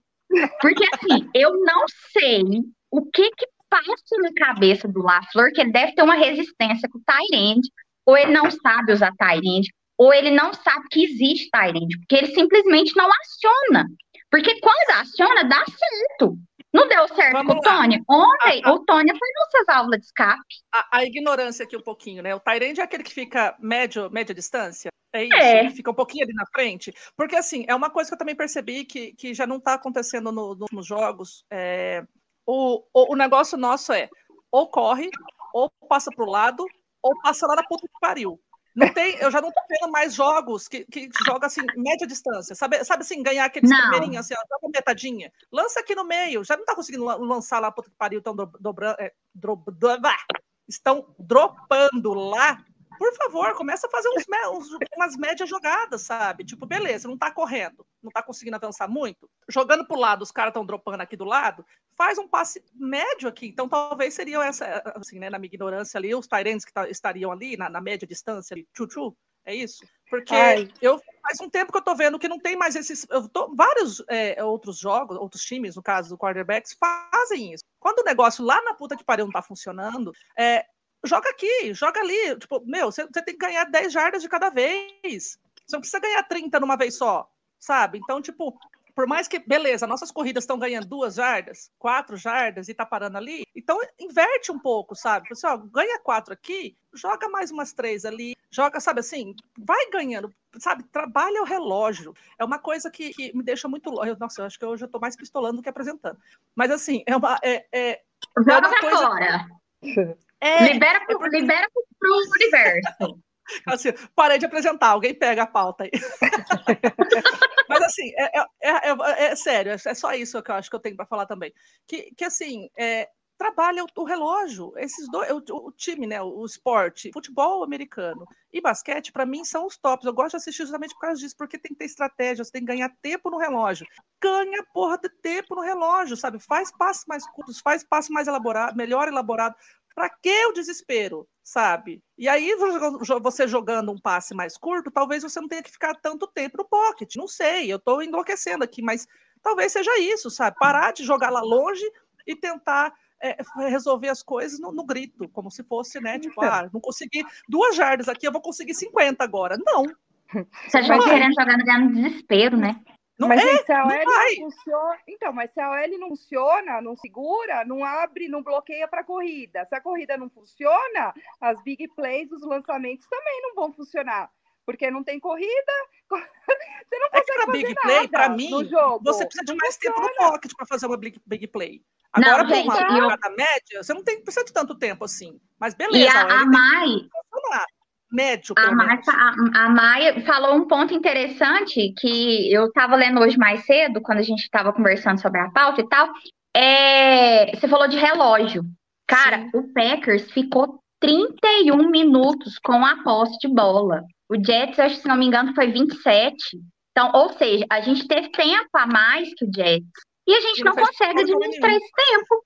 Porque, assim, eu não sei o que que passa na cabeça do LaFleur, que ele deve ter uma resistência com o Tyrande, ou ele não sabe usar Tyrande, ou ele não sabe que existe Tyrande, porque ele simplesmente não aciona. Porque quando aciona, dá certo. Não deu certo Vamos com o. Tony? Ontem, Ah, ah. o Tony foi nossa válvula de escape. A, a ignorância aqui um pouquinho, né? O Tyrande é aquele que fica médio, média distância. É isso, É. que fica um pouquinho ali na frente. Porque, assim, é uma coisa que eu também percebi que, que já não está acontecendo no- nos últimos jogos. É, o, o, o negócio nosso é ou corre, ou passa pro lado, ou passa lá na puta que pariu. Não tem, eu já não tô vendo mais jogos que, que joga assim, média distância. Sabe, sabe assim, ganhar aqueles primeirinhos, assim, ó, joga metadinha. Lança aqui no meio. Já não tá conseguindo lan- lançar lá, puta que pariu, estão dobrando. É, do- estão dropando lá. Por favor, começa a fazer uns, uns- umas médias jogadas, sabe? Tipo, beleza, não tá correndo, não tá conseguindo avançar muito. Jogando pro lado, os caras estão dropando aqui do lado, faz um passe médio aqui. Então, talvez seriam essa, assim, né, na minha ignorância ali, os Tyrants que ta- estariam ali na, na média distância, tchu-tchu, é isso? Porque Ai. eu faz um tempo que eu tô vendo que não tem mais esses. Eu tô, vários é, outros jogos, outros times, no caso do quarterbacks, fazem isso. Quando o negócio lá na puta que pariu não tá funcionando, é, joga aqui, joga ali. Tipo, meu, você, você tem que ganhar 10 jardas de cada vez. Você não precisa ganhar 30 numa vez só, sabe? Então, tipo, por mais que, beleza, nossas corridas estão ganhando duas jardas, quatro jardas e tá parando ali, então inverte um pouco, sabe? Você, ó, ganha quatro aqui, joga mais umas três ali, joga, sabe assim, vai ganhando, sabe? Trabalha o relógio. É uma coisa que, que me deixa muito. eu- Nossa, eu acho que hoje eu tô mais pistolando do que apresentando. Mas assim, é uma. É, é, Joga uma pra coisa- fora. É, Libera, pro, libera pro, pro universo. Assim, parei de apresentar, alguém pega a pauta aí. Mas assim, é, é- é- é- é sério, é só isso que eu acho que eu tenho para falar também. Que, que assim, é, trabalha o, o relógio, esses dois, o, o time, né, o, esporte, futebol americano e basquete, para mim, são os tops. Eu gosto de assistir justamente por causa disso, porque tem que ter estratégia, você tem que ganhar tempo no relógio. Ganha porra de tempo no relógio, sabe? Faz passos mais curtos, faz passo mais elaborado, melhor elaborado. Para que o desespero, sabe? E aí, você jogando um passe mais curto, talvez você não tenha que ficar tanto tempo no pocket. Não sei, eu estou enlouquecendo aqui, mas talvez seja isso, sabe? Parar de jogar lá longe e tentar é, resolver as coisas no, no, grito, como se fosse, né? Tipo, ah, não consegui duas jardas aqui, eu vou conseguir 50 agora. Não. Você já querendo jogar no desespero, né? Não mas é, se a OL não, não, funciona. Então, mas se a OL não funciona, não segura, não abre, não bloqueia para a corrida. Se a corrida não funciona, as big plays, os lançamentos também não vão funcionar. Porque não tem corrida, você não consegue é que big play, para mim, você precisa de mais funciona. tempo no pocket para fazer uma big, big play. Agora, para uma jogada eu... média, você não tem, precisa de tanto tempo assim. Mas beleza. E a, a Mai, médio. A, Marta, a, a Maia falou um ponto interessante que eu estava lendo hoje mais cedo, quando a gente estava conversando sobre a pauta e tal. É, você falou de relógio. Cara, Sim. o Packers ficou 31 minutos com a posse de bola. O Jets, acho se não me engano, foi 27. Então, ou seja, a gente teve tempo a mais que o Jets. E a gente não, não consegue administrar esse tempo.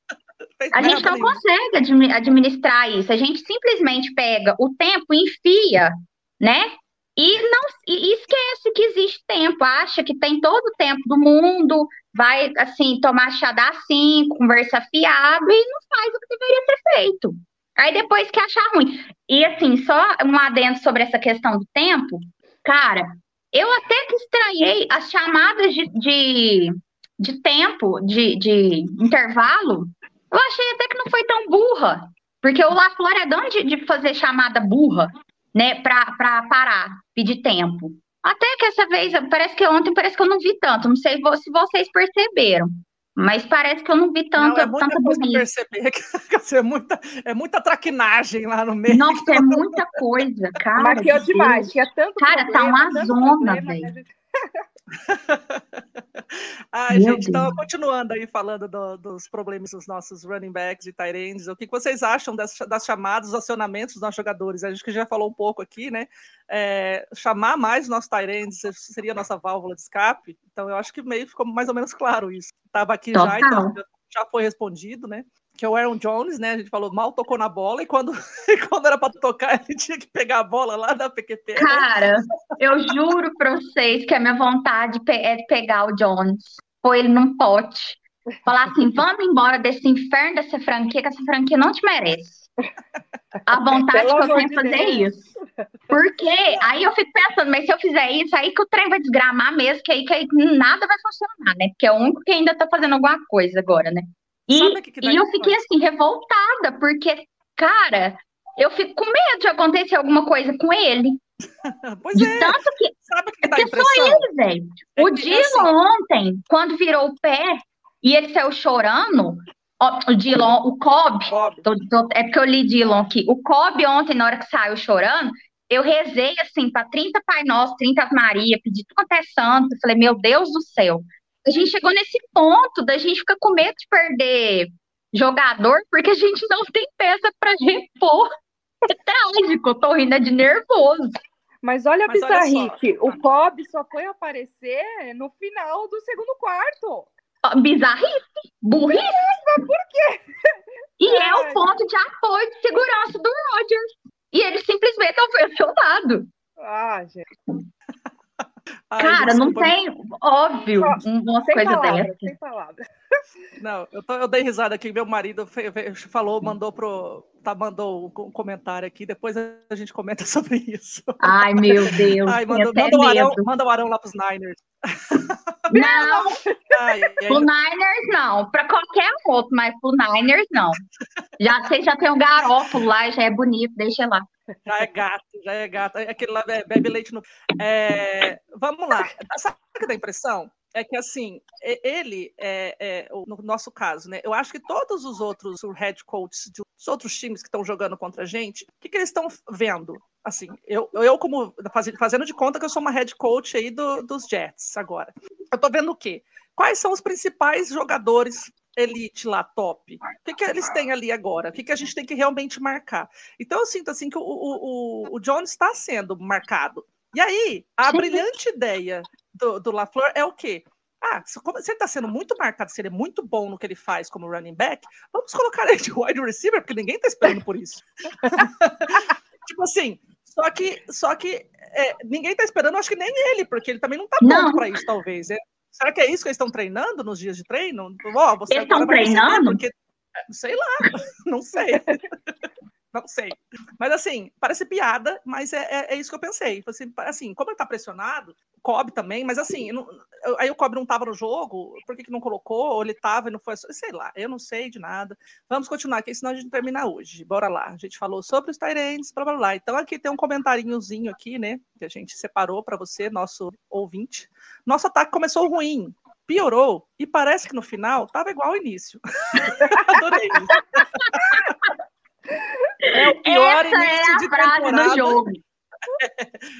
A gente não consegue administrar isso. A gente simplesmente pega o tempo, enfia, né? E não e esquece que existe tempo, acha que tem todo o tempo do mundo, vai assim tomar chá da assim, conversa fiado e não faz o que deveria ser feito. Aí depois que achar ruim. E assim, só um adendo sobre essa questão do tempo, cara, eu até que estranhei as chamadas de, de, de tempo, de, de intervalo, eu achei até que não foi tão burra, porque o LaFleur é dono de, de fazer chamada burra, né, para parar, pedir tempo. Até que essa vez, parece que ontem, parece que eu não vi tanto, não sei se vocês perceberam. Mas parece que eu não vi tanto, não, é muita tanta coisa perceber que é muita, é muita traquinagem lá no meio. Nossa, é muita coisa, cara. Maquiou demais, tinha tanto Cara, problema, tá uma zona, velho. Ai, Meu gente, então, continuando aí falando do, dos problemas dos nossos running backs e tight ends, o que vocês acham das, das chamadas, dos acionamentos dos nossos jogadores? A gente que já falou um pouco aqui, né? É, chamar mais os nossos tight ends seria a nossa válvula de escape, então eu acho que meio ficou mais ou menos claro isso. Estava aqui Total. já, então já foi respondido, né? Que é o Aaron Jones, né? A gente falou, mal tocou na bola, e quando, quando era para tocar, ele tinha que pegar a bola lá da PQP. Né? Cara, eu juro para vocês que a minha vontade é pegar o Jones, pôr ele num pote, falar assim: vamos embora desse inferno dessa franquia, que essa franquia não te merece. A vontade Pelo que eu tenho de fazer Deus. isso. Porque aí eu fico pensando, mas se eu fizer isso, aí que o trem vai desgramar mesmo, que aí, que aí nada vai funcionar, né? Porque é o único que ainda tá fazendo alguma coisa agora, né? E, que que e eu fiquei assim, revoltada, porque, cara, eu fico com medo de acontecer alguma coisa com ele. pois de é. Tanto que. Sabe que porque só ele, velho. É o Dylan assim... ontem, quando virou o pé e ele saiu chorando, ó, o Dylan, o Cobb, Cobb. Tô, tô, é porque eu li Dylan aqui. O Cobb ontem, na hora que saiu chorando, eu rezei assim para 30 Pai Nosso, 30 Maria, pedi tudo até santo. Falei, meu Deus do céu, a gente chegou nesse ponto da gente ficar com medo de perder jogador porque a gente não tem peça para repor. É trágico, eu tô rindo de nervoso. Mas olha a bizarrice, o Cobb só foi aparecer no final do segundo quarto. Bizarrice, burrice. por quê? E é o ponto de apoio de segurança do Rogers. E ele simplesmente não foi acionado. Ah, gente. Ai, Cara, não tem, óbvio, uma coisa palavra, dessa. Sem palavras. Não, eu, tô, eu dei risada aqui, meu marido falou, mandou pro. Tá, mandou um comentário aqui, depois a gente comenta sobre isso. Ai, meu Deus. Ai, manda, manda, o Arão, manda o Arão lá pros Niners. Não, ai, ai, pro Niners não, para qualquer outro, mas pro Niners não. Já sei, já tem um garópolo lá, já é bonito, deixa lá. Já é gato, já é gato. É aquele lá bebe leite no. É, vamos lá. Sabe o que dá impressão? É que assim, ele, é, é, no nosso caso, né? Eu acho que todos os outros head coaches dos outros times que estão jogando contra a gente, o que, que eles estão vendo? Assim, eu, eu como fazendo de conta que eu sou uma head coach aí do, dos Jets agora. Eu tô vendo o quê? Quais são os principais jogadores elite lá, top? O que, que eles têm ali agora? O que, que a gente tem que realmente marcar? Então eu sinto assim que o, o, o, Jones está sendo marcado. E aí, a brilhante ideia do, do LaFleur é o quê? Ah, se, ele está sendo muito marcado, se ele é muito bom no que ele faz como running back, vamos colocar ele de wide receiver, porque ninguém está esperando por isso. tipo assim, só que, só que é, ninguém está esperando, acho que nem ele, porque ele também não está pronto para isso, talvez. É, Será que é isso que eles estão treinando nos dias de treino? Você Eles estão treinando? Porque... Sei lá, não sei. Não sei. Mas assim, parece piada, mas é, é, é isso que eu pensei. Assim, assim, como ele tá pressionado, Kobe também, mas assim, não- aí o Kobe não tava no jogo, por que, que não colocou? Ou ele tava e não foi? Sei lá, eu não sei de nada. Vamos continuar aqui, senão a gente termina hoje. Bora lá. A gente falou sobre os Tyrants, blá blá blá. Então aqui tem um comentáriozinho aqui, né? Que a gente separou para você, nosso ouvinte. Nosso ataque começou ruim, piorou, e parece que no final tava igual ao início. Adorei isso. É o pior Essa é início a de frase do temporada. jogo.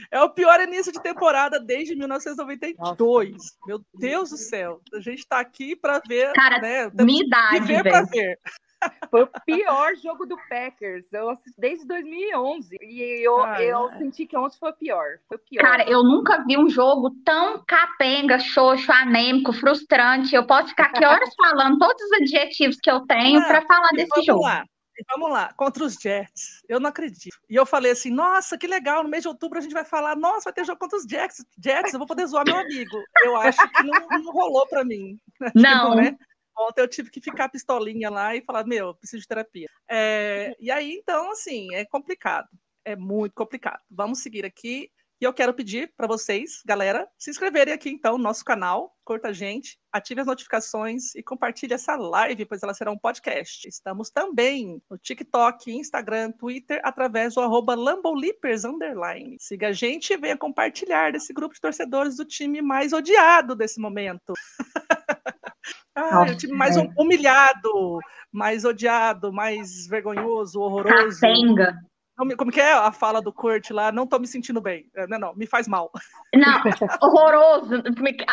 É o pior início de temporada desde 1992. Meu Deus do céu. A gente tá aqui para ver, Cara, né? Minha idade, viver para velho. ver. Foi o pior jogo do Packers. Eu assisti desde 2011. E eu, Ai, eu ai. senti que ontem foi o pior. Foi pior. Cara, eu nunca vi um jogo tão capenga, xoxo, anêmico, frustrante. Eu posso ficar aqui horas falando todos os adjetivos que eu tenho pra falar desse vamos jogo. lá. Vamos lá, contra os Jets. Eu não acredito. E eu falei assim: nossa, que legal, no mês de outubro a gente vai falar, nossa, vai ter jogo contra os Jets. Jets, eu vou poder zoar meu amigo. Eu acho que não, não rolou para mim. Que Não. né? Ontem eu tive que ficar pistolinha lá e falar, meu, eu preciso de terapia. É, e aí, então, assim, é complicado. É muito complicado. Vamos seguir aqui. E eu quero pedir para vocês, galera, se inscreverem aqui, então, no nosso canal, curta a gente, ative as notificações e compartilhe essa live, pois ela será um podcast. Estamos também no TikTok, Instagram, Twitter, através do arroba. Siga a gente e venha compartilhar desse grupo de torcedores do time mais odiado desse momento. Nossa, o time mais é. humilhado, mais odiado, mais vergonhoso, horroroso. Capenga. Como que é a fala do Kurt lá? Não tô me sentindo bem. É, Não, não, me faz mal. Não, horroroso.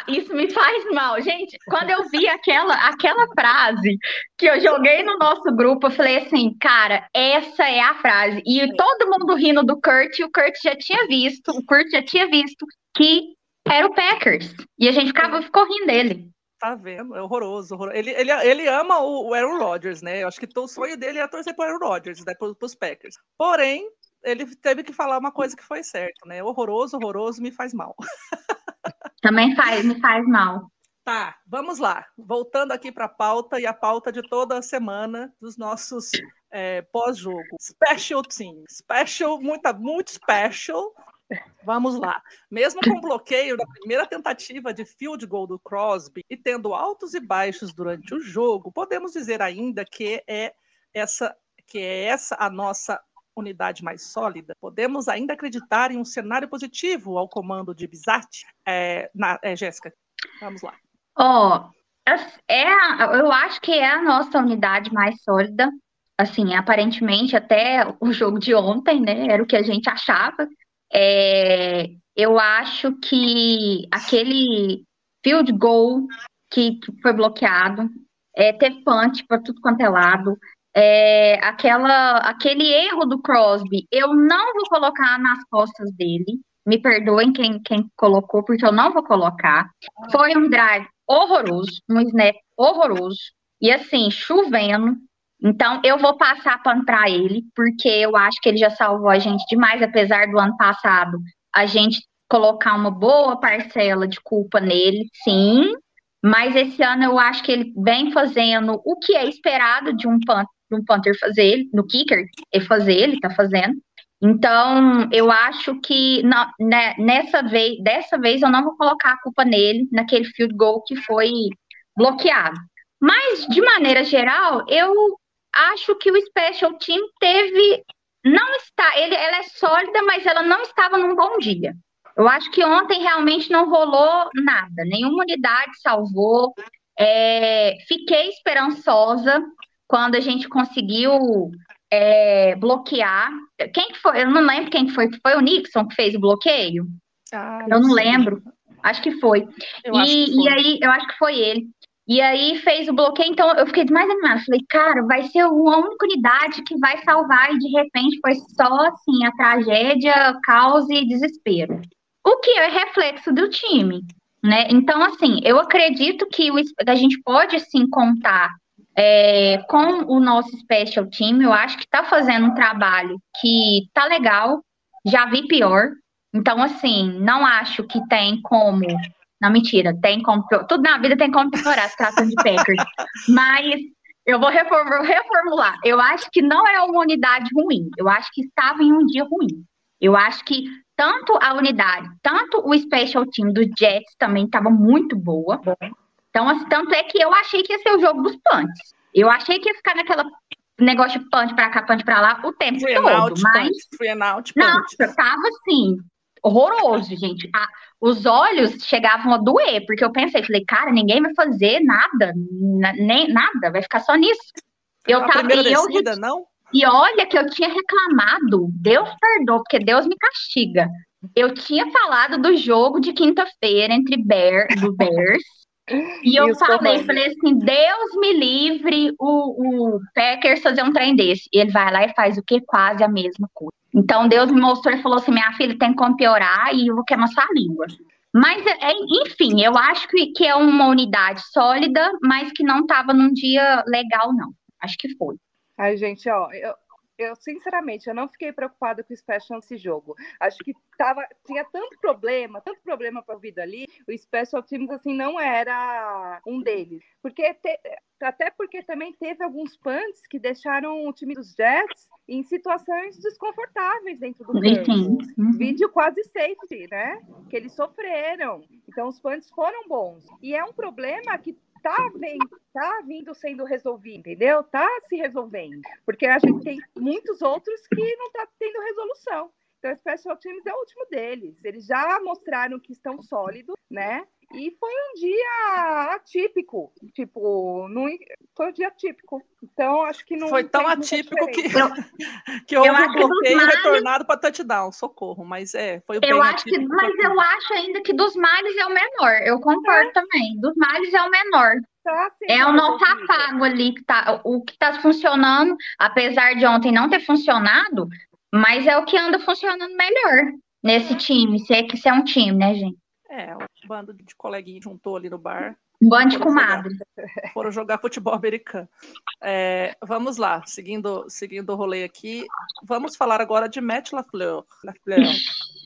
Isso me faz mal. Gente, quando eu vi aquela, aquela frase que eu joguei no nosso grupo, eu falei assim, cara, essa é a frase. E todo mundo rindo do Kurt, e o Kurt já tinha visto, o Kurt já tinha visto que era o Packers. E a gente ficava, ficou rindo dele. Tá vendo? É horroroso. horroroso. Ele, ele, ele ama o, o Aaron Rodgers, né? Eu acho que o sonho dele era torcer pro Aaron Rodgers, né? Pro, pros Packers. Porém, ele teve que falar uma coisa que foi certo, né? Horroroso, horroroso, me faz mal. Também faz, me faz mal. Tá, vamos lá. Voltando aqui para a pauta e a pauta de toda a semana dos nossos é, pós-jogo. Special team. Special, muita, muito special. Vamos lá. Mesmo com bloqueio da primeira tentativa de field goal do Crosby e tendo altos e baixos durante o jogo, podemos dizer ainda que é essa que é essa a nossa unidade mais sólida. Podemos ainda acreditar em um cenário positivo ao comando de Bizatti? É, na- é, Jéssica, vamos lá. Ó, as- é eu acho que é a nossa unidade mais sólida. Assim, aparentemente, até o jogo de ontem, né? Era o que a gente achava. É, eu acho que aquele field goal que, que foi bloqueado, é, teve punch para tudo quanto é lado. É, aquela, aquele erro do Crosby, eu não vou colocar nas costas dele. Me perdoem quem, quem colocou, porque eu não vou colocar. Foi um drive horroroso, um snap horroroso. E assim, chovendo. Então, eu vou passar pano para ele, porque eu acho que ele já salvou a gente demais, apesar do ano passado a gente colocar uma boa parcela de culpa nele, sim. Mas esse ano eu acho que ele vem fazendo o que é esperado de um, pan, de um punter fazer, no kicker, ele fazer, ele tá fazendo. Então, eu acho que não, né, nessa vez, dessa vez eu não vou colocar a culpa nele, naquele field goal que foi bloqueado. Mas, de maneira geral, eu acho que o Special Team teve. Não está. Ele, ela é sólida, mas ela não estava num bom dia. Eu acho que ontem realmente não rolou nada. Nenhuma unidade salvou. É, fiquei esperançosa quando a gente conseguiu é, bloquear. Quem que foi? Eu não lembro quem que foi. Foi o Nixon que fez o bloqueio? Ah, Eu não sei. lembro. Acho que foi. E, acho que e foi. aí, eu acho que foi ele. E aí fez o bloqueio, então eu fiquei mais animada. Falei, cara, vai ser uma única unidade que vai salvar, e de repente foi só assim, a tragédia, caos e desespero. O que é reflexo do time, né? Então, assim, eu acredito que o, a gente pode sim contar é, com o nosso special team. Eu acho que tá fazendo um trabalho que tá legal, já vi pior. Então, assim, não acho que tem como Não, mentira, tem como. Tudo na vida tem como piorar se tratando de Packers. Mas eu vou reformular. Eu acho que não é uma unidade ruim. Eu acho que estava em um dia ruim. Eu acho que tanto a unidade, tanto o special team do Jets também estava muito boa. Então, assim, tanto é que eu achei que ia ser o jogo dos punts. Eu achei que ia ficar naquela negócio de punch pra cá, punch pra lá o tempo Free todo. out, mas, punch, free não, tava assim, horroroso, gente. A- os olhos chegavam a doer, porque eu pensei, falei, cara, ninguém vai fazer nada, na- nem nada, vai ficar só nisso. Eu a tava, e, eu, descida, não? e olha que eu tinha reclamado, Deus perdoa, porque Deus me castiga. Eu tinha falado do jogo de quinta-feira entre Bear, do Bears, e eu os falei, falei assim, Deus me livre o, o Packers fazer um trem desse. E ele vai lá e faz o quê? Quase a mesma coisa. Então Deus me mostrou e falou assim, minha filha tem como piorar e eu vou queimar sua língua. Mas, é, enfim, eu acho que, que é uma unidade sólida, mas que não estava num dia legal, não. Acho que foi. Ai, gente, ó, eu, eu sinceramente, eu não fiquei preocupada com o Special nesse jogo. Acho que tava, tinha tanto problema, tanto problema para vida ali, o Special Teams, assim, não era um deles. Porque te- até porque também teve alguns punts que deixaram o time dos Jets em situações desconfortáveis dentro do campo. sim. uhum. Vídeo quase safety, né? Que eles sofreram. Então os punts foram bons. E é um problema que tá, tá vindo sendo resolvido, entendeu? Tá se resolvendo. Porque a gente tem muitos outros que não tá tendo resolução. Então, Special Teams é o último deles. Eles já mostraram que estão sólidos, né? E foi um dia atípico. Tipo, não, foi um dia atípico. Então, acho que não. Foi tão atípico que, que houve acho um bloqueio males- retornado para touchdown. Socorro, mas é, foi Eu acho que, mas eu acho ainda que dos males é o menor. Eu concordo também. Dos males é o menor. Tá sendo É o não tá resolvido. pago ali que tá, o que tá funcionando, apesar de ontem não ter funcionado, mas é o que anda funcionando melhor nesse time, se é que se é um time, né, gente? É, um bando de coleguinhas juntou ali no bar, Um bando de jogar. comadre. foram jogar futebol americano. É, vamos lá, seguindo, seguindo o rolê aqui, vamos falar agora de Matt LaFleur. LaFleur.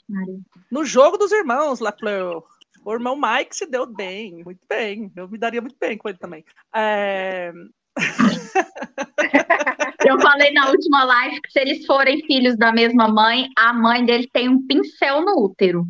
No jogo dos irmãos LaFleur. O irmão Mike se deu bem, muito bem. Eu me daria muito bem com ele também. É, Eu falei na última live que se eles forem filhos da mesma mãe, a mãe dele tem um pincel no útero.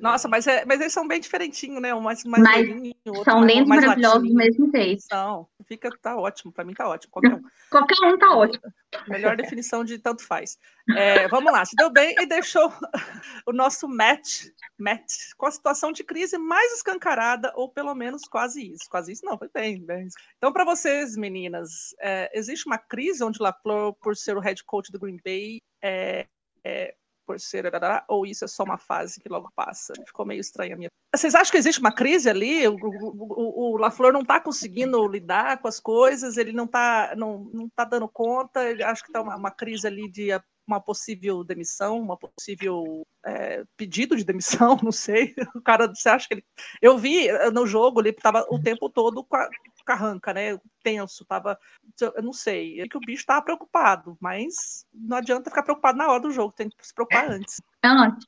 Nossa, mas, é, mas eles são bem diferentinhos, né? Um mais, mais Mas loirinho, o outro São mais, lindos, mais maravilhosos do mesmo jeito. São. Fica, tá ótimo, pra mim tá ótimo. Qualquer um. Qualquer um tá ótimo. Melhor definição de tanto faz. É, vamos lá, se deu bem e deixou o nosso Matt, Matt com a situação de crise mais escancarada, ou pelo menos quase isso. Quase isso, não, foi bem. bem. Então, para vocês, meninas, é, existe uma crise onde LaFleur, por ser o head coach do Green Bay, é, é, por ser. Ou isso é só uma fase que logo passa? Ficou meio estranha a minha. Vocês acham que existe uma crise ali? O, o, o LaFleur não está conseguindo lidar com as coisas, ele não está não, não tá dando conta, acho que está uma, uma crise ali de uma possível demissão, uma possível é, pedido de demissão, não sei. O cara, você acha que ele. Eu vi no jogo, ele estava o tempo todo com a carranca, né? Tenso, tava. Eu não sei. É que o bicho estava preocupado, mas não adianta ficar preocupado na hora do jogo, tem que se preocupar antes. Antes.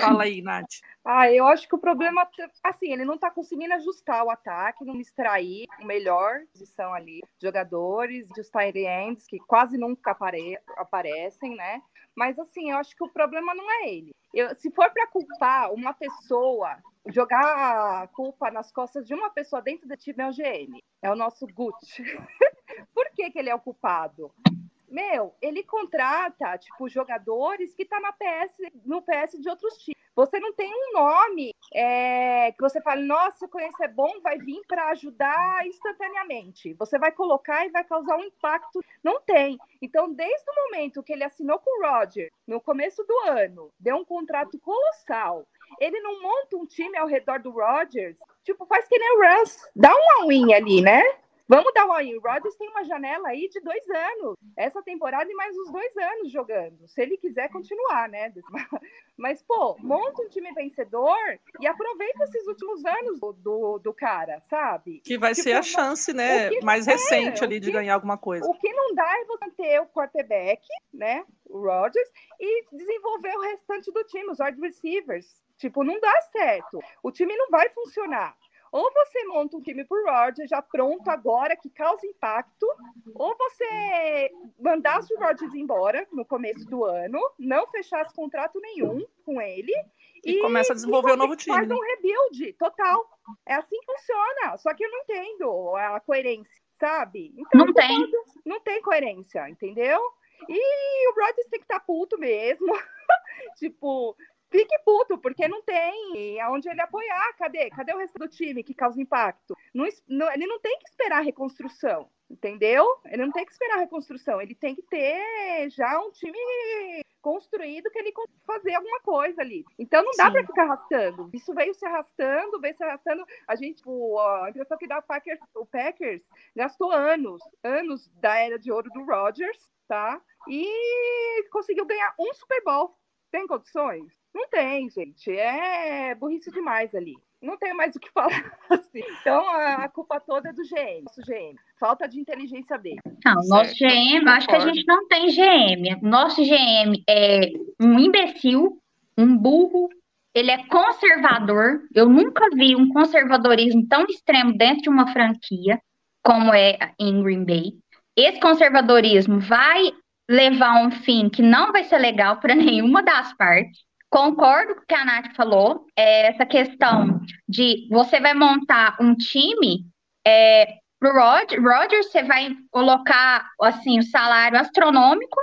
Fala aí, Nath. Ah, eu acho que o problema, assim, ele não tá conseguindo ajustar o ataque, não extrair o melhor posição ali. Jogadores, dos tight ends, que quase nunca apare aparecem, né? Mas, assim, eu acho que o problema não é ele. Eu, se for para culpar uma pessoa, jogar a culpa nas costas de uma pessoa dentro do time é o GM, é o nosso Gucci. Por que, que ele é o culpado? Meu, ele contrata, tipo, jogadores que tá na PS, no PS de outros times. Você não tem um nome é, que você fale, nossa, conheço é bom, vai vir para ajudar instantaneamente. Você vai colocar e vai causar um impacto. Não tem. Então, desde o momento que ele assinou com o Roger, no começo do ano, deu um contrato colossal, ele não monta um time ao redor do Rodgers, tipo, faz que nem o Rams, dá um all-in ali, né? Vamos dar um all-in. O Rodgers tem uma janela aí de dois anos. Essa temporada e mais uns dois anos jogando. Se ele quiser continuar, né? Mas, pô, monta um time vencedor e aproveita esses últimos anos do, do, do cara, sabe? Que vai Tipo, ser a chance, né? Mais é, recente ali de que- ganhar alguma coisa. O que não dá é você ter o quarterback, né? O Rodgers, e desenvolver o restante do time, os wide receivers. Tipo, não dá certo. O time não vai funcionar. Ou você monta um time pro Roger já pronto agora, que causa impacto, ou você mandasse o Rodgers embora no começo do ano, não fechasse contrato nenhum com ele. E, e começa a desenvolver o um novo time. Faz um rebuild total. É assim que funciona. Só que eu não entendo a coerência, sabe? Então, não tem. Não tem coerência, entendeu? E o Rodgers tem que estar tá puto mesmo. tipo, fique puto, porque não tem aonde ele apoiar. Cadê? Cadê o resto do time que causa impacto? Não, não, ele não tem que esperar a reconstrução, entendeu? Ele não tem que esperar a reconstrução, ele tem que ter já um time construído que ele fazer alguma coisa ali. Então não dá para ficar arrastando. Isso veio se arrastando, veio se arrastando. A gente, o, a impressão que dá o Packers, o Packers gastou anos, anos da era de ouro do Rodgers, tá? E conseguiu ganhar um Super Bowl. Tem condições? Não tem, gente. É burrice demais ali. Não tem mais o que falar. Assim. Então, a culpa toda é do GM, nosso GM. Falta de inteligência dele. Não, nosso GM, acho que a gente não tem GM. Nosso GM é um imbecil, um burro, ele é conservador. Eu nunca vi um conservadorismo tão extremo dentro de uma franquia como é em Green Bay. Esse conservadorismo vai levar a um fim que não vai ser legal para nenhuma das partes. Concordo com o que a Nath falou, é essa questão de você vai montar um time é, pro Roger, Roger, você vai colocar assim o salário astronômico,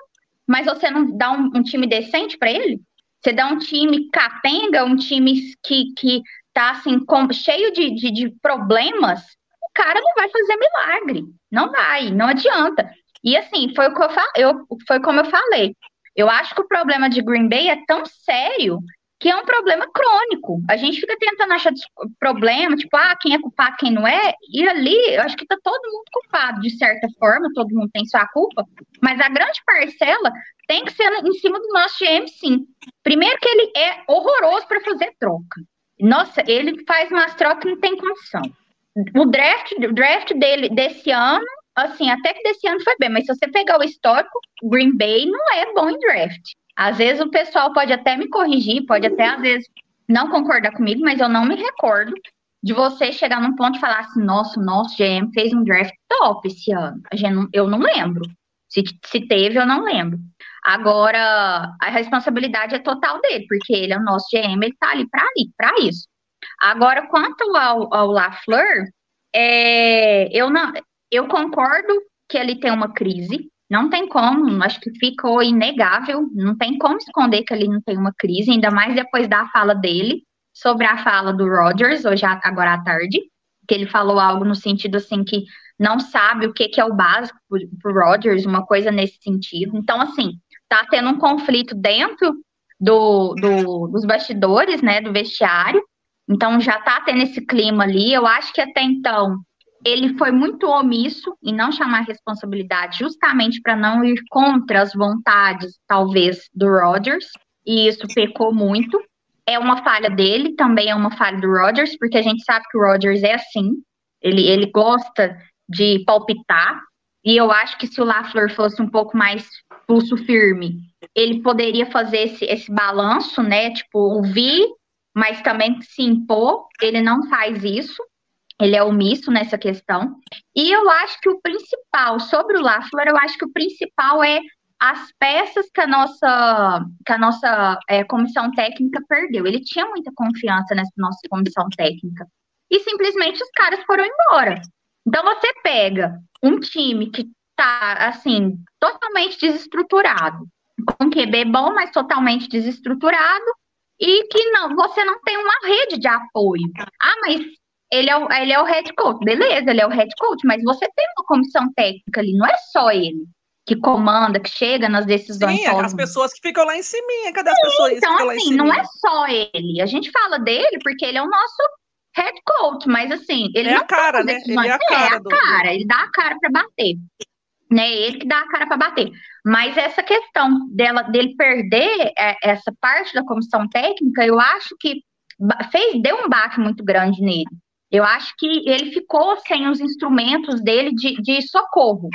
mas você não dá um, um time decente para ele? Você dá um time capenga, um time que, que tá assim, com, cheio de, de, de problemas, o cara não vai fazer milagre. Não vai, não adianta. E assim, foi o que eu, eu foi como eu falei. Eu acho que o problema de Green Bay é tão sério que é um problema crônico. A gente fica tentando achar problema, tipo, ah, quem é culpado, quem não é, e ali eu acho que tá todo mundo culpado, de certa forma, todo mundo tem sua culpa, mas a grande parcela tem que ser em cima do nosso GM, sim. Primeiro que ele é horroroso para fazer troca. Nossa, ele faz umas trocas que não tem condição. O draft, o draft dele desse ano assim, até que desse ano foi bem, mas se você pegar o histórico, Green Bay não é bom em draft. Às vezes o pessoal pode até me corrigir, pode até às vezes não concordar comigo, mas eu não me recordo de você chegar num ponto e falar assim, nossa, nosso GM fez um draft top esse ano. Eu não lembro. Se, se teve, eu não lembro. Agora, a responsabilidade é total dele, porque ele é o nosso GM, ele tá ali para ali, para isso. Agora, quanto ao, ao LaFleur, é, eu não, eu concordo que ele tem uma crise, não tem como, acho que ficou inegável, não tem como esconder que ele não tem uma crise, ainda mais depois da fala dele sobre a fala do Rogers, hoje agora à tarde, que ele falou algo no sentido assim que não sabe o que, que é o básico para o Rogers, uma coisa nesse sentido. Então, assim, tá tendo um conflito dentro do, do, dos bastidores, né, do vestiário, então já tá tendo esse clima ali. Eu acho que até então ele foi muito omisso em não chamar responsabilidade, justamente para não ir contra as vontades, talvez, do Rodgers, e isso pecou muito. É uma falha dele, também é uma falha do Rodgers, porque a gente sabe que o Rodgers é assim, ele, ele gosta de palpitar, e eu acho que se o LaFleur fosse um pouco mais pulso firme, ele poderia fazer esse, esse balanço, né? Tipo, ouvir, mas também se impor. Ele não faz isso ele é omisso nessa questão. E eu acho que o principal, sobre o Lafleur, eu acho que o principal é as peças que a nossa, que a nossa é, comissão técnica perdeu. Ele tinha muita confiança nessa nossa comissão técnica. E simplesmente os caras foram embora. Então você pega um time que tá, assim, totalmente desestruturado, com QB bom, mas totalmente desestruturado, e que não, você não tem uma rede de apoio. Ah, mas ele é, o, ele é o head coach, beleza, ele é o head coach, mas você tem uma comissão técnica ali, não é só ele que comanda, que chega nas decisões. Sim, as pessoas que ficam lá em cima, cadê as Sim, pessoas então, que ficam assim, lá em não é só ele. A gente fala dele porque ele é o nosso head coach, mas assim, ele é não a cara, né? Ele é a cara, é a cara, ele dá a cara para bater. Né, ele que dá a cara para bater. Mas essa questão dela, dele perder é, essa parte da comissão técnica, eu acho que fez, deu um baque muito grande nele. Eu acho que ele ficou sem os instrumentos dele de, de socorro.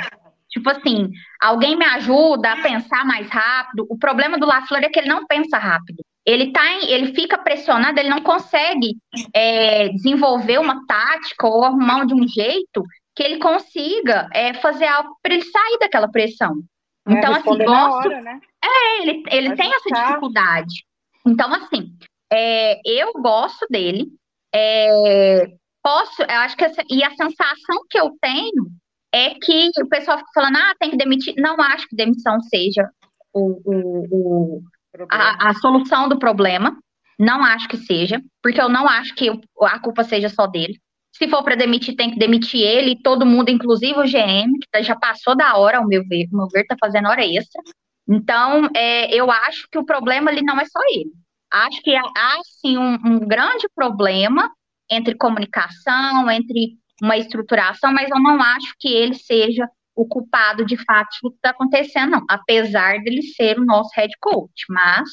Tipo assim, alguém me ajuda a pensar mais rápido. O problema do LaFleur é que ele não pensa rápido. ele tá em, ele fica pressionado, ele não consegue é, desenvolver uma tática ou arrumar de um jeito que ele consiga é, fazer algo para ele sair daquela pressão. É, Então, assim, gosto. hora, né? É, ele, ele tem essa dificuldade. Então, assim, é, eu gosto dele. é, posso, eu acho que essa, e a sensação que eu tenho é que o pessoal fica falando, ah, tem que demitir. Não acho que demissão seja o, o, o- a, a solução do problema. Não acho que seja, porque eu não acho que o- a culpa seja só dele. Se for para demitir, tem que demitir ele, e todo mundo, inclusive o GM, que tá- já passou da hora, ao meu ver, ao meu ver, tá fazendo hora extra. Então, é, eu acho que o problema ali não é só ele. Acho que há, há, sim, um, um grande problema entre comunicação, entre uma estruturação, mas eu não acho que ele seja o culpado de fato do que está acontecendo, não. Apesar dele ser o nosso head coach, mas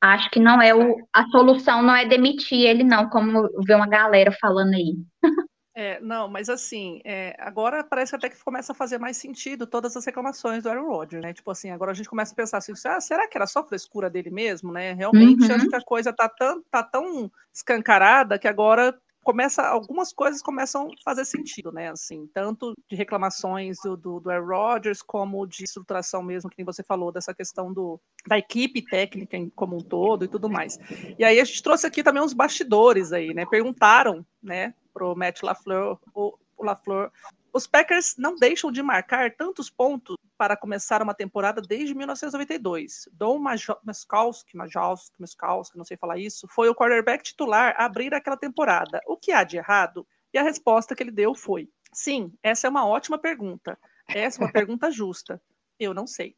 acho que não é o, a solução não é demitir ele, não, como vi uma galera falando aí. É, não, mas assim, é, agora parece até que começa a fazer mais sentido todas as reclamações do Aaron Rodgers, né? Tipo assim, agora a gente começa a pensar assim, ah, será que era só frescura dele mesmo, né? Realmente Uhum. acho que a coisa tá tão, tá tão escancarada que agora começa, algumas coisas começam a fazer sentido, né? Assim, tanto de reclamações do, do, do Aaron Rodgers, como de estruturação mesmo, que nem você falou, dessa questão do, da equipe técnica como um todo e tudo mais. E aí a gente trouxe aqui também uns bastidores aí, né? Perguntaram, né, pro Matt LaFleur, o LaFleur, os Packers não deixam de marcar tantos pontos para começar uma temporada desde 1992. Dom Maskowski, Majowski, Maskowski, não sei falar isso, foi o quarterback titular a abrir aquela temporada. O que há de errado? E a resposta que ele deu foi: sim, essa é uma ótima pergunta. Essa é uma pergunta justa. Eu não sei.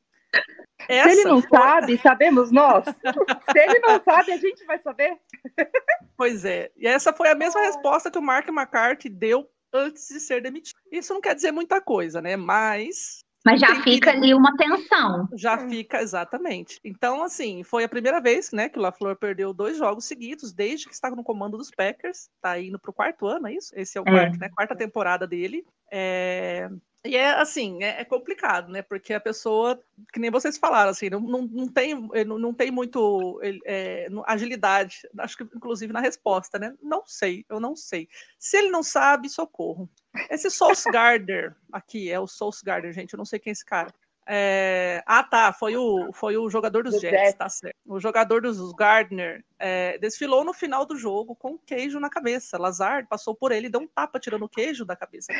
Se ele Essa não foi- sabe, sabemos nós. Se ele não sabe, a gente vai saber. Pois é. E essa foi a mesma resposta que o Mark McCarthy deu antes de ser demitido. Isso não quer dizer muita coisa, né? Mas Mas já fica ali uma tensão. já fica exatamente. Então, assim, foi a primeira vez né, que o LaFleur perdeu dois jogos seguidos, desde que está no comando dos Packers. Tá indo pro quarto ano, é isso? Esse é o É. quarto, né? Quarta temporada dele. É, E é assim, é, é complicado, né? Porque a pessoa, que nem vocês falaram, assim, não, não, não tem, não, não tem muito é, agilidade, acho que inclusive na resposta, né? Não sei, eu não sei. Se ele não sabe, socorro. Esse Sauce Gardner, aqui, é o Sauce Gardner, gente, eu não sei quem é esse cara. É, Ah, tá. Foi o, foi o jogador dos Do Jets, Jets. tá certo. O jogador dos Gardner é, desfilou no final do jogo com queijo na cabeça. Lazard passou por ele e deu um tapa tirando o queijo da cabeça.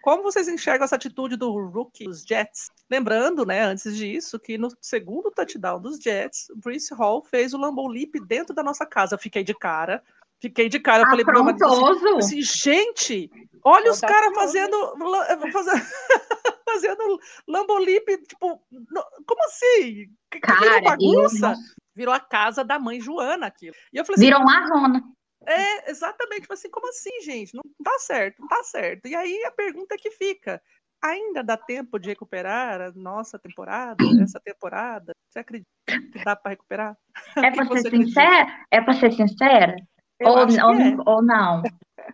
Como vocês enxergam essa atitude do rookie dos Jets? Lembrando, né, antes disso, que no segundo touchdown dos Jets, o Bruce Hall fez o Lambeau Leap dentro da nossa casa. Eu fiquei de cara. Fiquei de cara. Eu falei pra assim, Afrontoso. assim, gente, olha os caras fazendo, fazendo, fazendo Lambolip, tipo, no- como assim? Que- virou Cara, eu bagunça? não- Virou a casa da mãe Joana aquilo. E eu falei assim, virou uma zona. é, exatamente, tipo assim, como assim, gente? Não tá certo, não tá certo. E aí a pergunta que fica, ainda dá tempo de recuperar a nossa temporada, essa temporada? Você acredita que dá para recuperar? É que pra você ser sincera? É pra ser sincera? Eu Ou, ou, é. ou não?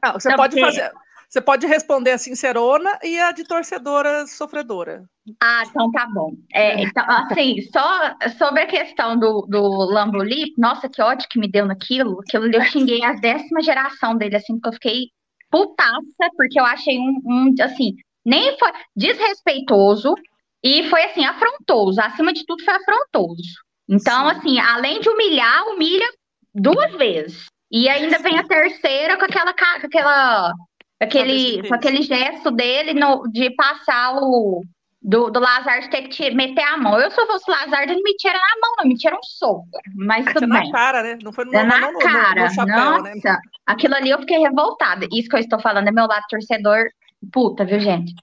Não, você pode fazer. Você pode responder a sincerona e a de torcedora sofredora. Ah, então tá bom. É, então, assim, só sobre a questão do, do Lambolip, nossa, que ódio que me deu naquilo. Aquilo ali eu xinguei a décima geração dele, assim, porque eu fiquei putaça, porque eu achei um, um, assim, nem foi desrespeitoso e foi, assim, afrontoso. Acima de tudo, foi afrontoso. Então, Sim. assim, além de humilhar, humilha duas vezes. E ainda vem a terceira com aquela, com aquela, aquele, com aquele gesto dele no, de passar o do, do Lazard ter que te- meter a mão. Eu, se eu fosse Lazard, ele me tira na mão, não, me tira um soco. Mas tudo na bem. cara, né? Não foi no, É não, na não no- no- cara. no chapéu, Nossa, né? aquilo ali eu fiquei revoltada. Isso que eu estou falando é meu lado torcedor puta, viu, gente?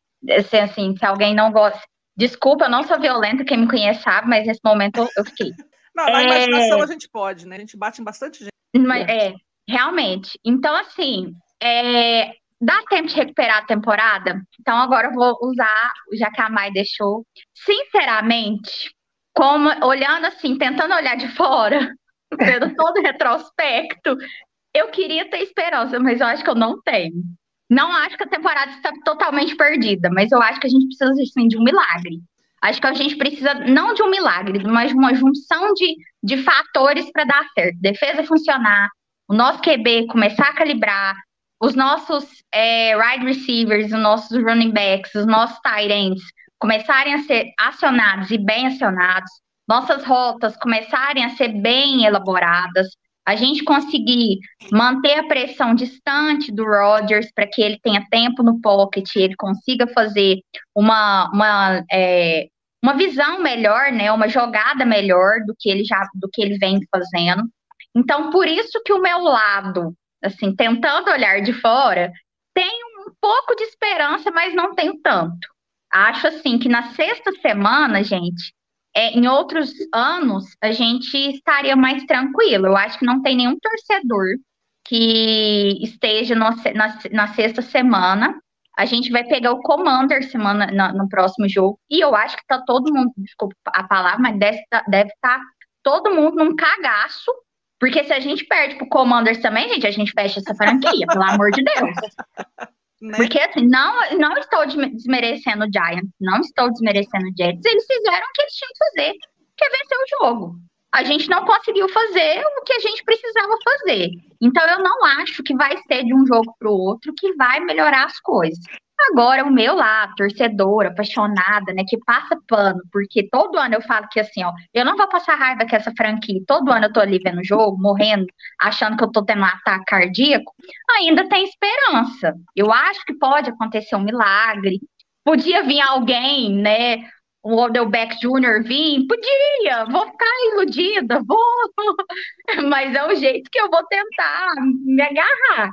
Se, assim, se alguém não gosta. Desculpa, eu não sou violenta, quem me conhece sabe, mas nesse momento eu, eu fiquei. Não, na É. imaginação a gente pode, né? A gente bate em bastante gente. Mas, é, realmente. Então, assim, é, dá tempo de recuperar a temporada? Então, agora eu vou usar, já que a Mai deixou. Sinceramente, como olhando assim, tentando olhar de fora, vendo todo retrospecto, eu queria ter esperança, mas eu acho que eu não tenho. Não acho que a temporada está totalmente perdida, mas eu acho que a gente precisa assim, de um milagre. Acho que a gente precisa não de um milagre, mas de uma junção de, de fatores para dar certo. Defesa funcionar, o nosso QB começar a calibrar, os nossos é, wide receivers, os nossos running backs, os nossos tight ends começarem a ser acionados e bem acionados, nossas rotas começarem a ser bem elaboradas, a gente conseguir manter a pressão distante do Rodgers para que ele tenha tempo no pocket, ele consiga fazer uma, uma, é, uma visão melhor, né, uma jogada melhor do que ele já do que ele vem fazendo. Então, por isso que o meu lado, assim, tentando olhar de fora, tem um pouco de esperança, mas não tenho tanto. Acho assim que na sexta semana, gente, é, em outros anos a gente estaria mais tranquilo. Eu acho que não tem nenhum torcedor que esteja no, na, na, sexta semana. A gente vai pegar o Commander semana no, no, próximo jogo. E eu acho que tá todo mundo, desculpa a palavra, mas deve estar tá, deve tá todo mundo num cagaço. Porque se a gente perde pro Commanders também, gente, a gente fecha essa franquia, pelo amor de Deus. Né? Porque, assim, não, não estou desmerecendo o Giants, não estou desmerecendo o Jets. Eles fizeram o que eles tinham que fazer, que é vencer o jogo. A gente não conseguiu fazer o que a gente precisava fazer. Então, eu não acho que vai ser de um jogo para o outro que vai melhorar as coisas. Agora, o meu lá, torcedora, apaixonada, né, que passa pano, porque todo ano eu falo que assim, ó, eu não vou passar raiva com essa franquia, todo ano eu tô ali vendo o jogo, morrendo, achando que eu tô tendo um ataque cardíaco, ainda tem esperança. Eu acho que pode acontecer um milagre. Podia vir alguém, né, o Odelbeck Jr. vir? Podia, vou ficar iludida, vou. Mas é o jeito que eu vou tentar me agarrar.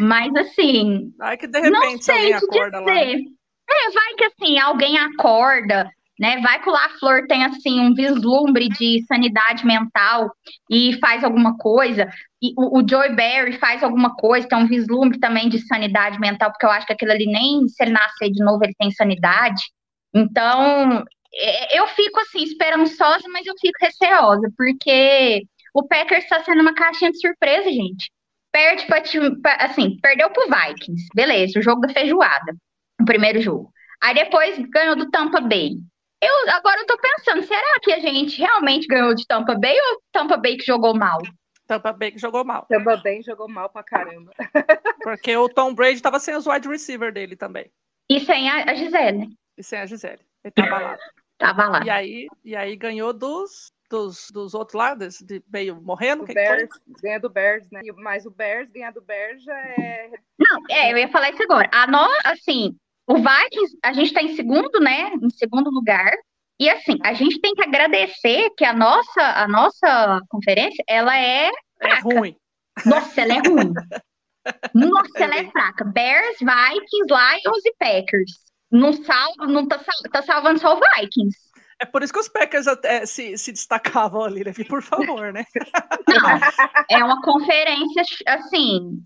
Mas assim. Vai que de repente não sei alguém acorda dizer. lá. É, vai que assim, alguém acorda, né? Vai que o LaFleur tem assim um vislumbre de sanidade mental e faz alguma coisa. E o, o Joey Barry faz alguma coisa, tem um vislumbre também de sanidade mental, porque eu acho que aquilo ali nem se ele nascer de novo, ele tem sanidade. Então, é, eu fico assim, esperançosa, mas eu fico receosa, porque o Packers está sendo uma caixinha de surpresa, gente perde para assim, perdeu pro Vikings, beleza, o jogo da feijoada, o primeiro jogo. Aí depois ganhou do Tampa Bay. Eu agora eu tô pensando, será que a gente realmente ganhou de Tampa Bay ou Tampa Bay que jogou mal? Tampa Bay que jogou mal. Tampa Bay jogou mal pra caramba. Porque o Tom Brady tava sem os wide receiver dele também. E sem a, a Gisele. E sem a Gisele. Ele tava lá. tava lá. E aí, e aí ganhou dos dos, dos outros lados, de meio morrendo? O Bears ganha do Bears, né? Mas o Bears ganhar do Bears já é. Não, é, eu ia falar isso agora. A no, assim, o Vikings, a gente tá em segundo, né? Em segundo lugar. E assim, a gente tem que agradecer que a nossa, a nossa conferência, ela é, é fraca. É ruim. Nossa, ela é ruim. Nossa, ela é fraca. Bears, Vikings, Lions e Packers. Não, salva, não tá, tá salvando só o Vikings. É por isso que os Packers até se, se destacavam ali, Levi, por favor, né? Não, é uma conferência, assim,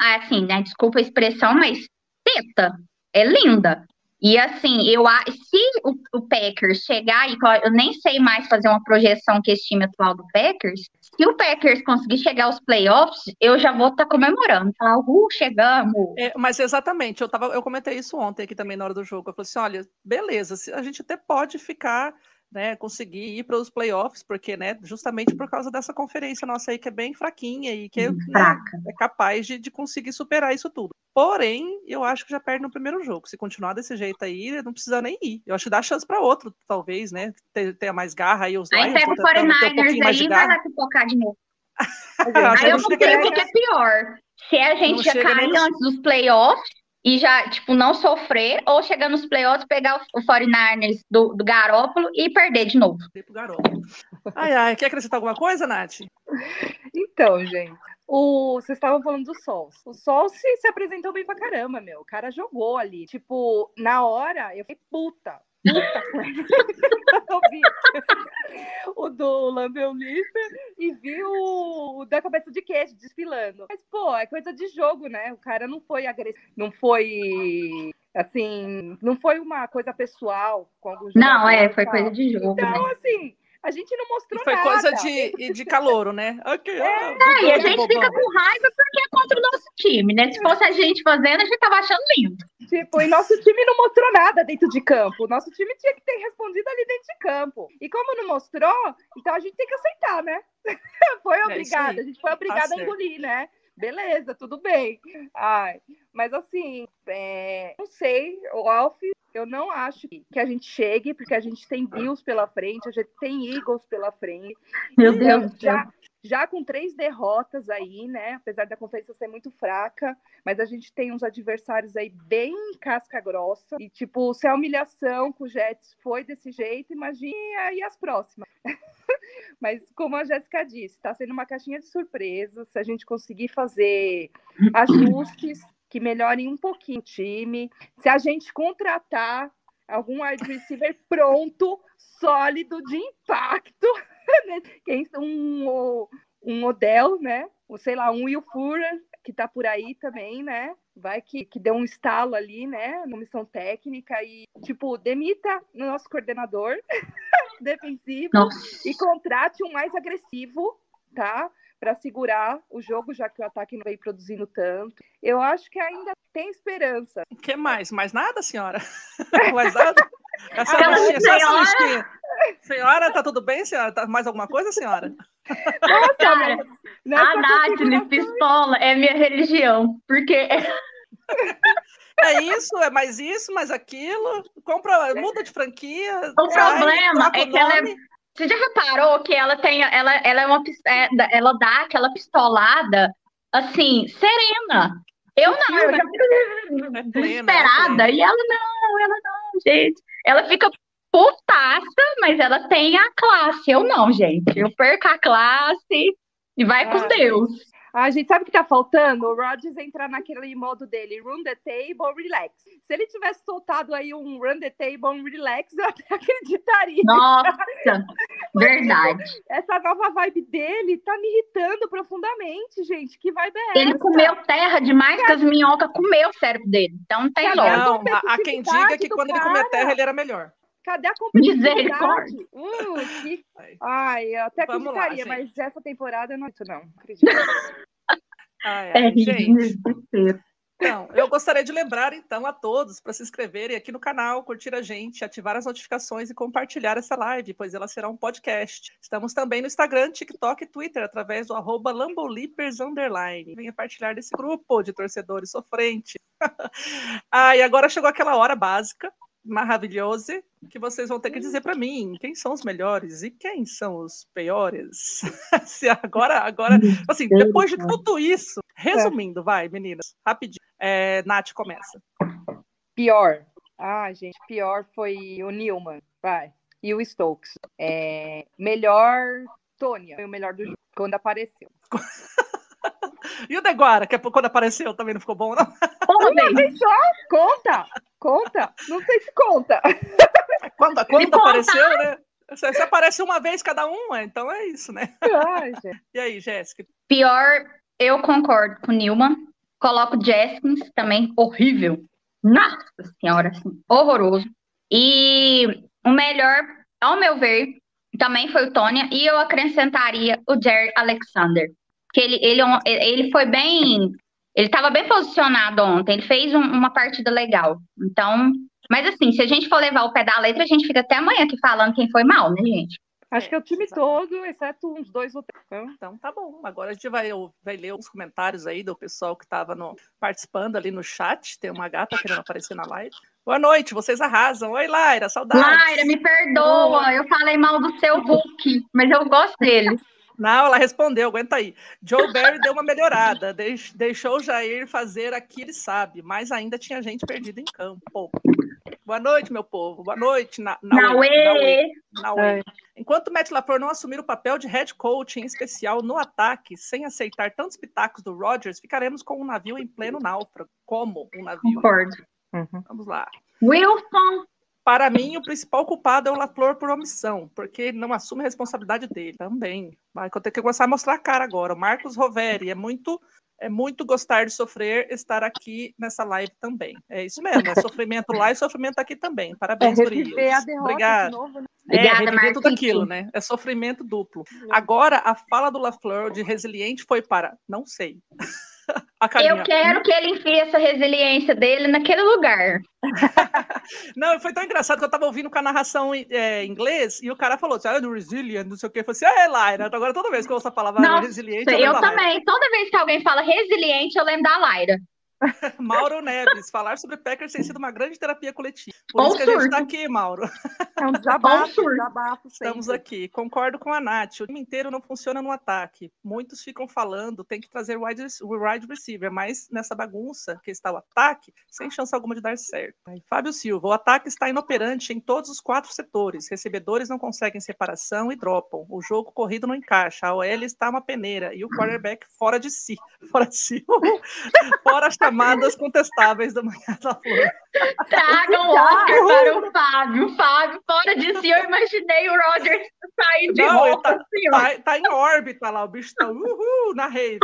assim, né? Desculpa a expressão, mas teta, é linda. E assim, eu se o, o Packers chegar e eu nem sei mais fazer uma projeção que esse time atual do Packers, se o Packers conseguir chegar aos playoffs, eu já vou estar tá comemorando, falar, uh, chegamos. É, mas exatamente, eu tava, eu comentei isso ontem aqui também na hora do jogo. Eu falei assim: olha, beleza, a gente até pode ficar né, conseguir ir para os playoffs, porque, né, justamente por causa dessa conferência nossa aí que é bem fraquinha e que né, é capaz de, de conseguir superar isso tudo. Porém, eu acho que já perde no primeiro jogo. Se continuar desse jeito aí, não precisa nem ir. Eu acho que dá chance para outro, talvez, né, tenha mais garra aí os Aí pega o 49ers aí e vai lá pipocar de novo. aí eu não sei o que é pior. Se a gente já cai antes dos playoffs, e já, tipo, não sofrer, ou chegar nos playoffs, pegar o 49ers do, do Garópolo e perder de novo. Garópolo. Ai, ai, quer acrescentar alguma coisa, Nath? Então, gente, o, vocês estavam falando do Sol. O Sol se, se apresentou bem pra caramba, meu. O cara jogou ali. Tipo, na hora, eu fiquei puta. Puta o do Lipper e vi o, da cabeça de queijo desfilando. Mas, pô, é coisa de jogo, né? O cara não foi agressivo, não foi assim, não foi uma coisa pessoal. Não, é, foi coisa de jogo. Então, né? assim, a gente não mostrou e foi nada. coisa de, de calouro, né? Okay, é, ah, e a gente fica com raiva porque é contra o nosso time, né? Se fosse a gente fazendo, a gente tava achando lindo. Tipo, e nosso time não mostrou nada dentro de campo. Nosso time tinha que ter respondido ali dentro de campo. E como não mostrou, então a gente tem que aceitar, né? foi obrigada, a gente foi obrigada a engolir, né? Beleza, tudo bem. Ai, mas assim, é, não sei, o Alf, eu não acho que a gente chegue, porque a gente tem Bills pela frente, a gente tem Eagles pela frente. Meu Deus. Já, já com três derrotas aí, né? Apesar da conferência ser muito fraca, mas a gente tem uns adversários aí bem casca grossa. E, tipo, se a humilhação com o Jets foi desse jeito, imagine aí as próximas. mas, como a Jéssica disse, está sendo uma caixinha de surpresas. Se a gente conseguir fazer ajustes que melhorem um pouquinho o time, se a gente contratar algum wide receiver pronto, sólido, de impacto. Né? um, um Odell, né? Ou sei lá, um Will Fuller, que tá por aí também, né? Vai que, que deu um estalo ali, né? Na missão técnica e, tipo, demita no nosso coordenador defensivo Nossa. e contrate um mais agressivo, tá? Para segurar o jogo, já que o ataque não vem produzindo tanto. Eu acho que ainda tem esperança. O que mais? Mais nada, senhora? mais nada? Essa ah, listinha, só essa listinha. Senhora, tá tudo bem, senhora? Tá mais alguma coisa, senhora? Nossa, Cara, a Nath, pistola, é minha religião, porque... É isso, é mais isso, mais aquilo. Compra, muda de franquia. O problema é que ela é... Você já reparou que ela tem, ela, ela é uma é, ela dá aquela pistolada assim, serena. Eu não, eu já fico desesperada. e ela não, ela não, gente. Ela fica putaça, mas ela tem a classe. Eu não, gente. Eu perco a classe e vai com Deus. A gente sabe o que tá faltando? O Rodgers entrar naquele modo dele, run the table, relax. Se ele tivesse soltado aí um run the table, relax, eu até acreditaria. Nossa, verdade. Essa nova vibe dele tá me irritando profundamente, gente. Que vibe é Ele comeu terra demais que as minhocas comeu o cérebro dele. Então não tem lógica. Não, há quem diga que quando cara. ele comeu terra, ele era melhor. Cadê a competitividade? Hum, que... Ai, eu até Vamos acreditaria, lá, mas essa temporada eu não acredito, não. Acredito. ai, ai, é, gente. Então, eu gostaria de lembrar então a todos para se inscreverem aqui no canal, curtir a gente, ativar as notificações e compartilhar essa live, pois ela será um podcast. Estamos também no Instagram, TikTok e Twitter através do arroba Venha partilhar desse grupo de torcedores sofrentes. ah, e agora chegou aquela hora básica maravilhoso que vocês vão ter que dizer para mim quem são os melhores e quem são os piores. agora, agora, assim, depois de tudo isso, resumindo, vai, meninas, rapidinho. É, Nath, começa. Pior. Ah, gente, pior foi o Newman, vai. E o Stokes. É, melhor, Tônia, foi o melhor do jogo, quando apareceu. e o Deguara, que é quando apareceu também não ficou bom, não? Uma vez só? Conta! Conta? Não sei se conta. Quando, quando apareceu, né? Você, você aparece uma vez cada um, então é isso, né? Ai, e aí, Jéssica? Pior, eu concordo com o Nilman. Coloco Jeskins também, horrível. Nossa senhora, assim, horroroso. E o melhor, ao meu ver, também foi o Tônia. E eu acrescentaria o Jerry Alexander. Que ele, ele, é ele foi bem ele estava bem posicionado ontem, ele fez um, uma partida legal. Então, mas assim, se a gente for levar o pé da letra, a gente fica até amanhã aqui falando quem foi mal, né, gente? Acho que é o time todo, exceto uns dois ou três. Então, então tá bom. Agora a gente vai, vai ler os comentários aí do pessoal que estava participando ali no chat. Tem uma gata querendo aparecer na live. Boa noite, vocês arrasam. Oi, Laira, saudades. Laira, me perdoa, eu falei mal do seu Hulk, mas eu gosto dele. Não, ela respondeu, aguenta aí. Joe Barry deu uma melhorada, deixou o Jair fazer aquilo que ele sabe, mas ainda tinha gente perdida em campo. Boa noite, meu povo. Boa noite, na, Nauê. Nauê. Enquanto Matt LaFleur não assumir o papel de head coach, em especial no ataque, sem aceitar tantos pitacos do Rodgers, ficaremos com um navio em pleno náufrago. Como um navio? Concordo. Uhum. Vamos lá. Wilson para mim, o principal culpado é o Laflor por omissão, porque ele não assume a responsabilidade dele também. Vai ter que começar a mostrar a cara agora. O Marcos Roveri é muito é muito gostar de sofrer estar aqui nessa live também. É isso mesmo, é sofrimento lá e sofrimento aqui também. Parabéns, é Gurias. Obrigada. Novo, né? É, reviver tudo aquilo, né? É sofrimento duplo. Agora, a fala do Lafleur de resiliente foi para não sei. Eu quero que ele enfie essa resiliência dele naquele lugar. Não, foi tão engraçado que eu tava ouvindo com a narração em é, inglês e o cara falou assim, ah, do resilient, não sei o que. Eu falei assim, ah, é Lyra. Agora toda vez que eu ouço a palavra Nossa, resiliente, eu, Lyra. também. Toda vez que alguém fala resiliente, eu lembro da Lyra. Mauro Neves, falar sobre Packers tem sido uma grande terapia coletiva. Por Ou isso que a gente surto. tá aqui, Mauro. É um desabafo, desabafo Estamos aqui. Concordo com a Nath. O time inteiro não funciona no ataque. Muitos ficam falando, tem que trazer o wide, wide receiver, mas nessa bagunça que está o ataque, sem chance alguma de dar certo. Aí, Fábio Silva, o ataque está inoperante em todos os quatro setores. Recebedores não conseguem separação e dropam. O jogo corrido não encaixa. A OL está uma peneira e o quarterback fora de si. Fora de si. fora as chamadas contestáveis da manhã da flor. Tragam o Oscar para o Fábio. Fábio, fora de si, eu imaginei o Rogers sair de Não, volta. tá, assim, tá, tá em órbita lá, o bicho tá uhul, na rave.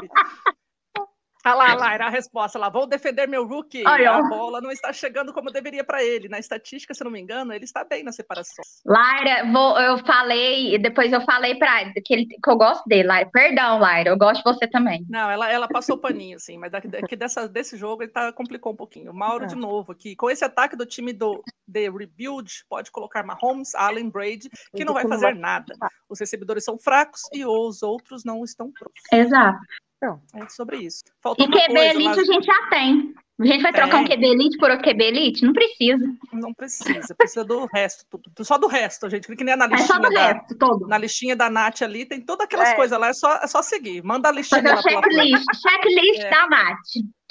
Olha lá, Laira, a resposta lá. Vou defender meu rookie. Ó. a bola não está chegando como deveria para ele. Na estatística, se não me engano, ele está bem na separação. Lyra, vou, eu falei, depois eu falei pra que, ele, que eu gosto dele, Lyra. Perdão, Lyra, eu gosto de você também. Não, ela, ela passou paninho, assim, mas daqui, daqui dessa, desse jogo ele tá, complicou um pouquinho. O Mauro, É. de novo, aqui. Com esse ataque do time do The Rebuild, pode colocar Mahomes, Allen, Brady, que não vai fazer nada. Os recebedores são fracos e os outros não estão prontos. Exato. É sobre isso. Faltou E QB coisa, Elite Laz- a gente já tem. A gente vai trocar um Tem. QB Elite por outro QB Elite? Não precisa. Não precisa, precisa do resto, tudo. só do resto, gente. Que nem na É só listinha, do da, resto, todo. na listinha da Nath ali, tem todas aquelas É. coisas lá, é só, é só seguir. Manda a listinha Fazer lá checklist. Checklist É. da Nath.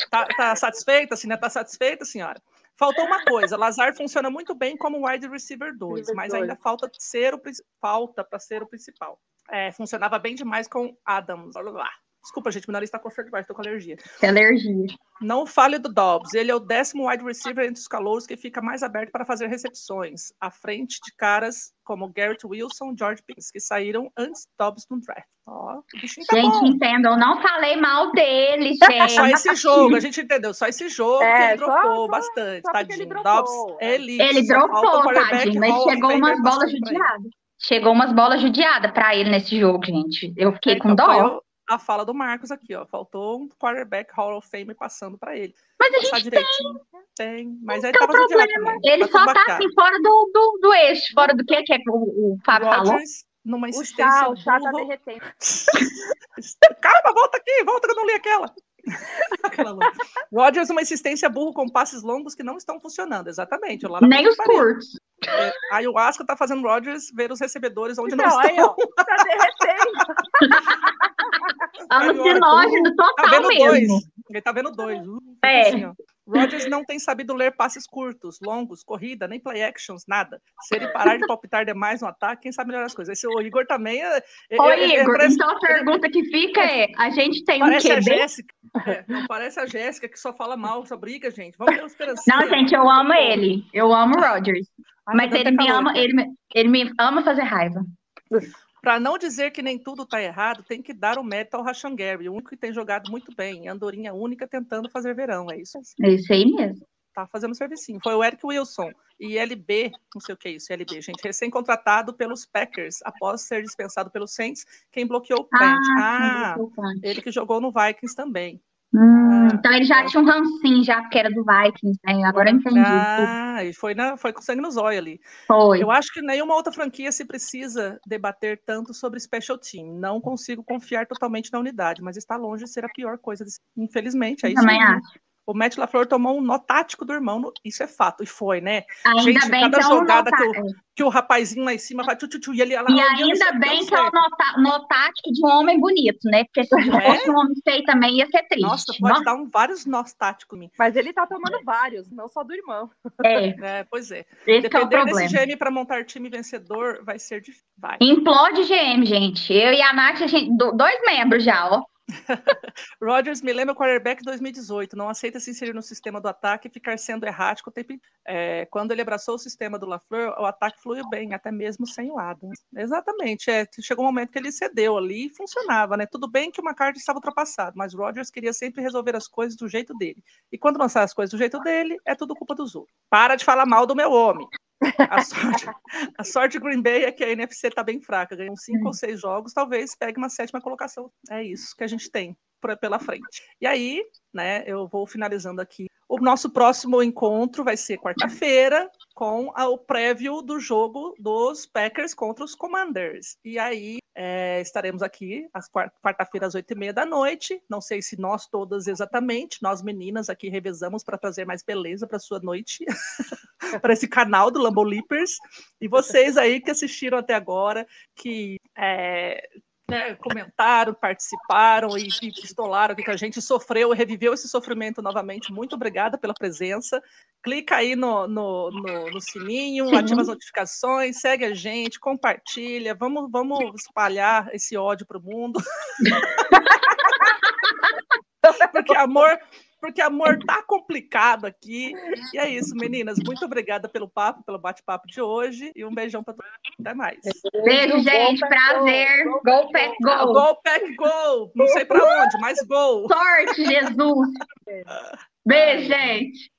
Tá, tá satisfeita, assim, né? Tá satisfeita, senhora? Faltou uma coisa, Lazar funciona muito bem como wide receiver 2, Receiver mas dois. ainda falta ser o falta para ser o principal. É, funcionava bem demais com Adams. Blá, blá, blá. Desculpa, gente, meu nariz tá coçando demais, tô com alergia. Tem alergia. Não fale do Dobbs. Ele é o décimo wide receiver entre os calouros que fica mais aberto para fazer recepções, à frente de caras como Garrett Wilson, George Pickens, que saíram antes do Dobbs no draft. Ó, o bichinho tá gente, bom. entendam, eu não falei mal dele, É Só gente. esse jogo, a gente entendeu. Só esse jogo É, que ele dropou só- bastante, só tadinho. ele dropou, Dobbs é. é elite. Ele o dropou, tadinho, mas chegou umas bolas ele. judiadas. Chegou umas bolas judiadas pra ele nesse jogo, gente. Eu fiquei com então, foi dó. A fala do Marcos aqui, ó. Faltou um quarterback Hall of Fame passando pra ele. Mas a Passar gente direitinho. Tem. Mas aí tem um tava judiado problema. Ele só tá assim, fora do, do, do eixo, fora do que, que é que o, o Fábio falou. Rodgers, numa O insistência chá, o chá tá burro. derretendo. Calma, volta aqui, volta que eu não li aquela. Rodgers, uma insistência burro com passes longos que não estão funcionando. Exatamente. Nem os curtos. É, aí o Asca tá fazendo Rodgers ver os recebedores onde não Então, aí, estão. ó, tá derretendo. Alucinógeno Tá total vendo dois. mesmo. Ele tá vendo dois. Uh, É. assim. Rodgers não tem sabido ler passes curtos, longos, corrida, nem play actions, nada. Se ele parar de palpitar demais no ataque, quem sabe melhorar as coisas. Esse o Igor também é. é- Ô, é- é- Igor, parece, então a pergunta que fica é: a gente tem um parece a? Jéssica. É, não parece a Jéssica que só fala mal, só briga, gente. Vamos ter uma esperancinha. Não, gente, eu amo ele. Eu amo o Rodgers. Ai, Mas ele me ama, ele ele me ama fazer raiva. Para não dizer que nem tudo está errado, tem que dar o mérito ao Rashan Gary, o único que tem jogado muito bem. Andorinha única tentando fazer verão. É isso. É isso aí mesmo. Tá fazendo servicinho. Foi o Eric Wilson e LB, não sei o que é isso, LB, gente, recém-contratado pelos Packers após ser dispensado pelos Saints. Quem bloqueou o Plant? Ah, ele que jogou no Vikings também. Hum, Ah. então ele já tinha um rancinho, já porque era do Vikings, né? Agora eu entendi. Ah, e foi, na, foi com sangue nos olhos ali. Foi. Eu acho que nenhuma outra franquia se precisa debater tanto sobre special team. Não consigo confiar totalmente na unidade, mas está longe de ser a pior coisa. Infelizmente, é isso. Também acho. O Matt LaFleur tomou um nó tático do irmão, no- isso é fato, e foi, né? Ainda Gente, bem cada que é um jogada nota... que Que o rapazinho lá em cima vai tchu, tchu, tchu, e ele ela, E "Ah, ainda bem que é o sei." nota... nó tático de um homem bonito, né? Porque se É? fosse um homem feio também ia ser triste. Nossa, pode dar um, vários nós táticos em mim. Mas ele tá tomando vários, não só do irmão. É, É, pois é. esse que é o Depender problema. desse GM para montar time vencedor vai ser difícil. Vai. Implode GM, gente. Eu e a Nath, a gente, do- dois membros já, ó. Rodgers me lembra o quarterback 2018. Não aceita se inserir no sistema do ataque e ficar sendo errático o tempo. É, quando ele abraçou o sistema do LaFleur, o ataque fluiu bem, até mesmo sem o Adams. Exatamente. É, chegou um momento que ele cedeu ali e funcionava, né? Tudo bem que o McCarthy estava ultrapassado, mas Rodgers queria sempre resolver as coisas do jeito dele. E quando lançar as coisas do jeito dele, é tudo culpa dos outros. Para de falar mal do meu homem. A sorte, a sorte de Green Bay é que a NFC está bem fraca. Ganham cinco ou seis jogos, talvez pegue uma sétima colocação. É isso que a gente tem. pela frente. E aí, né, eu vou finalizando aqui. O nosso próximo encontro vai ser quarta-feira, com a, o prévio do jogo dos Packers contra os Commanders. E aí é, estaremos aqui às quarta-feira às oito e meia da noite. Não sei se nós todas exatamente, nós meninas aqui revezamos para trazer mais beleza para sua noite, para esse canal do Lambo Leapers. E vocês aí que assistiram até agora, que é, né, comentaram, participaram e, e pistolaram que a gente sofreu, reviveu esse sofrimento novamente. Muito obrigada pela presença. Clica aí no, no, no, no sininho, Sim. ativa as notificações, segue a gente, compartilha. Vamos, vamos espalhar esse ódio para o mundo. Porque amor, porque amor tá complicado aqui. E é isso, meninas. Muito obrigada pelo papo, pelo bate-papo de hoje. E um beijão para todos. Até mais. Beijo, gente. Prazer. Gol, pack, gol. Gol, pack, gol. Não sei para onde, mas gol. Sorte, Jesus. Beijo, gente.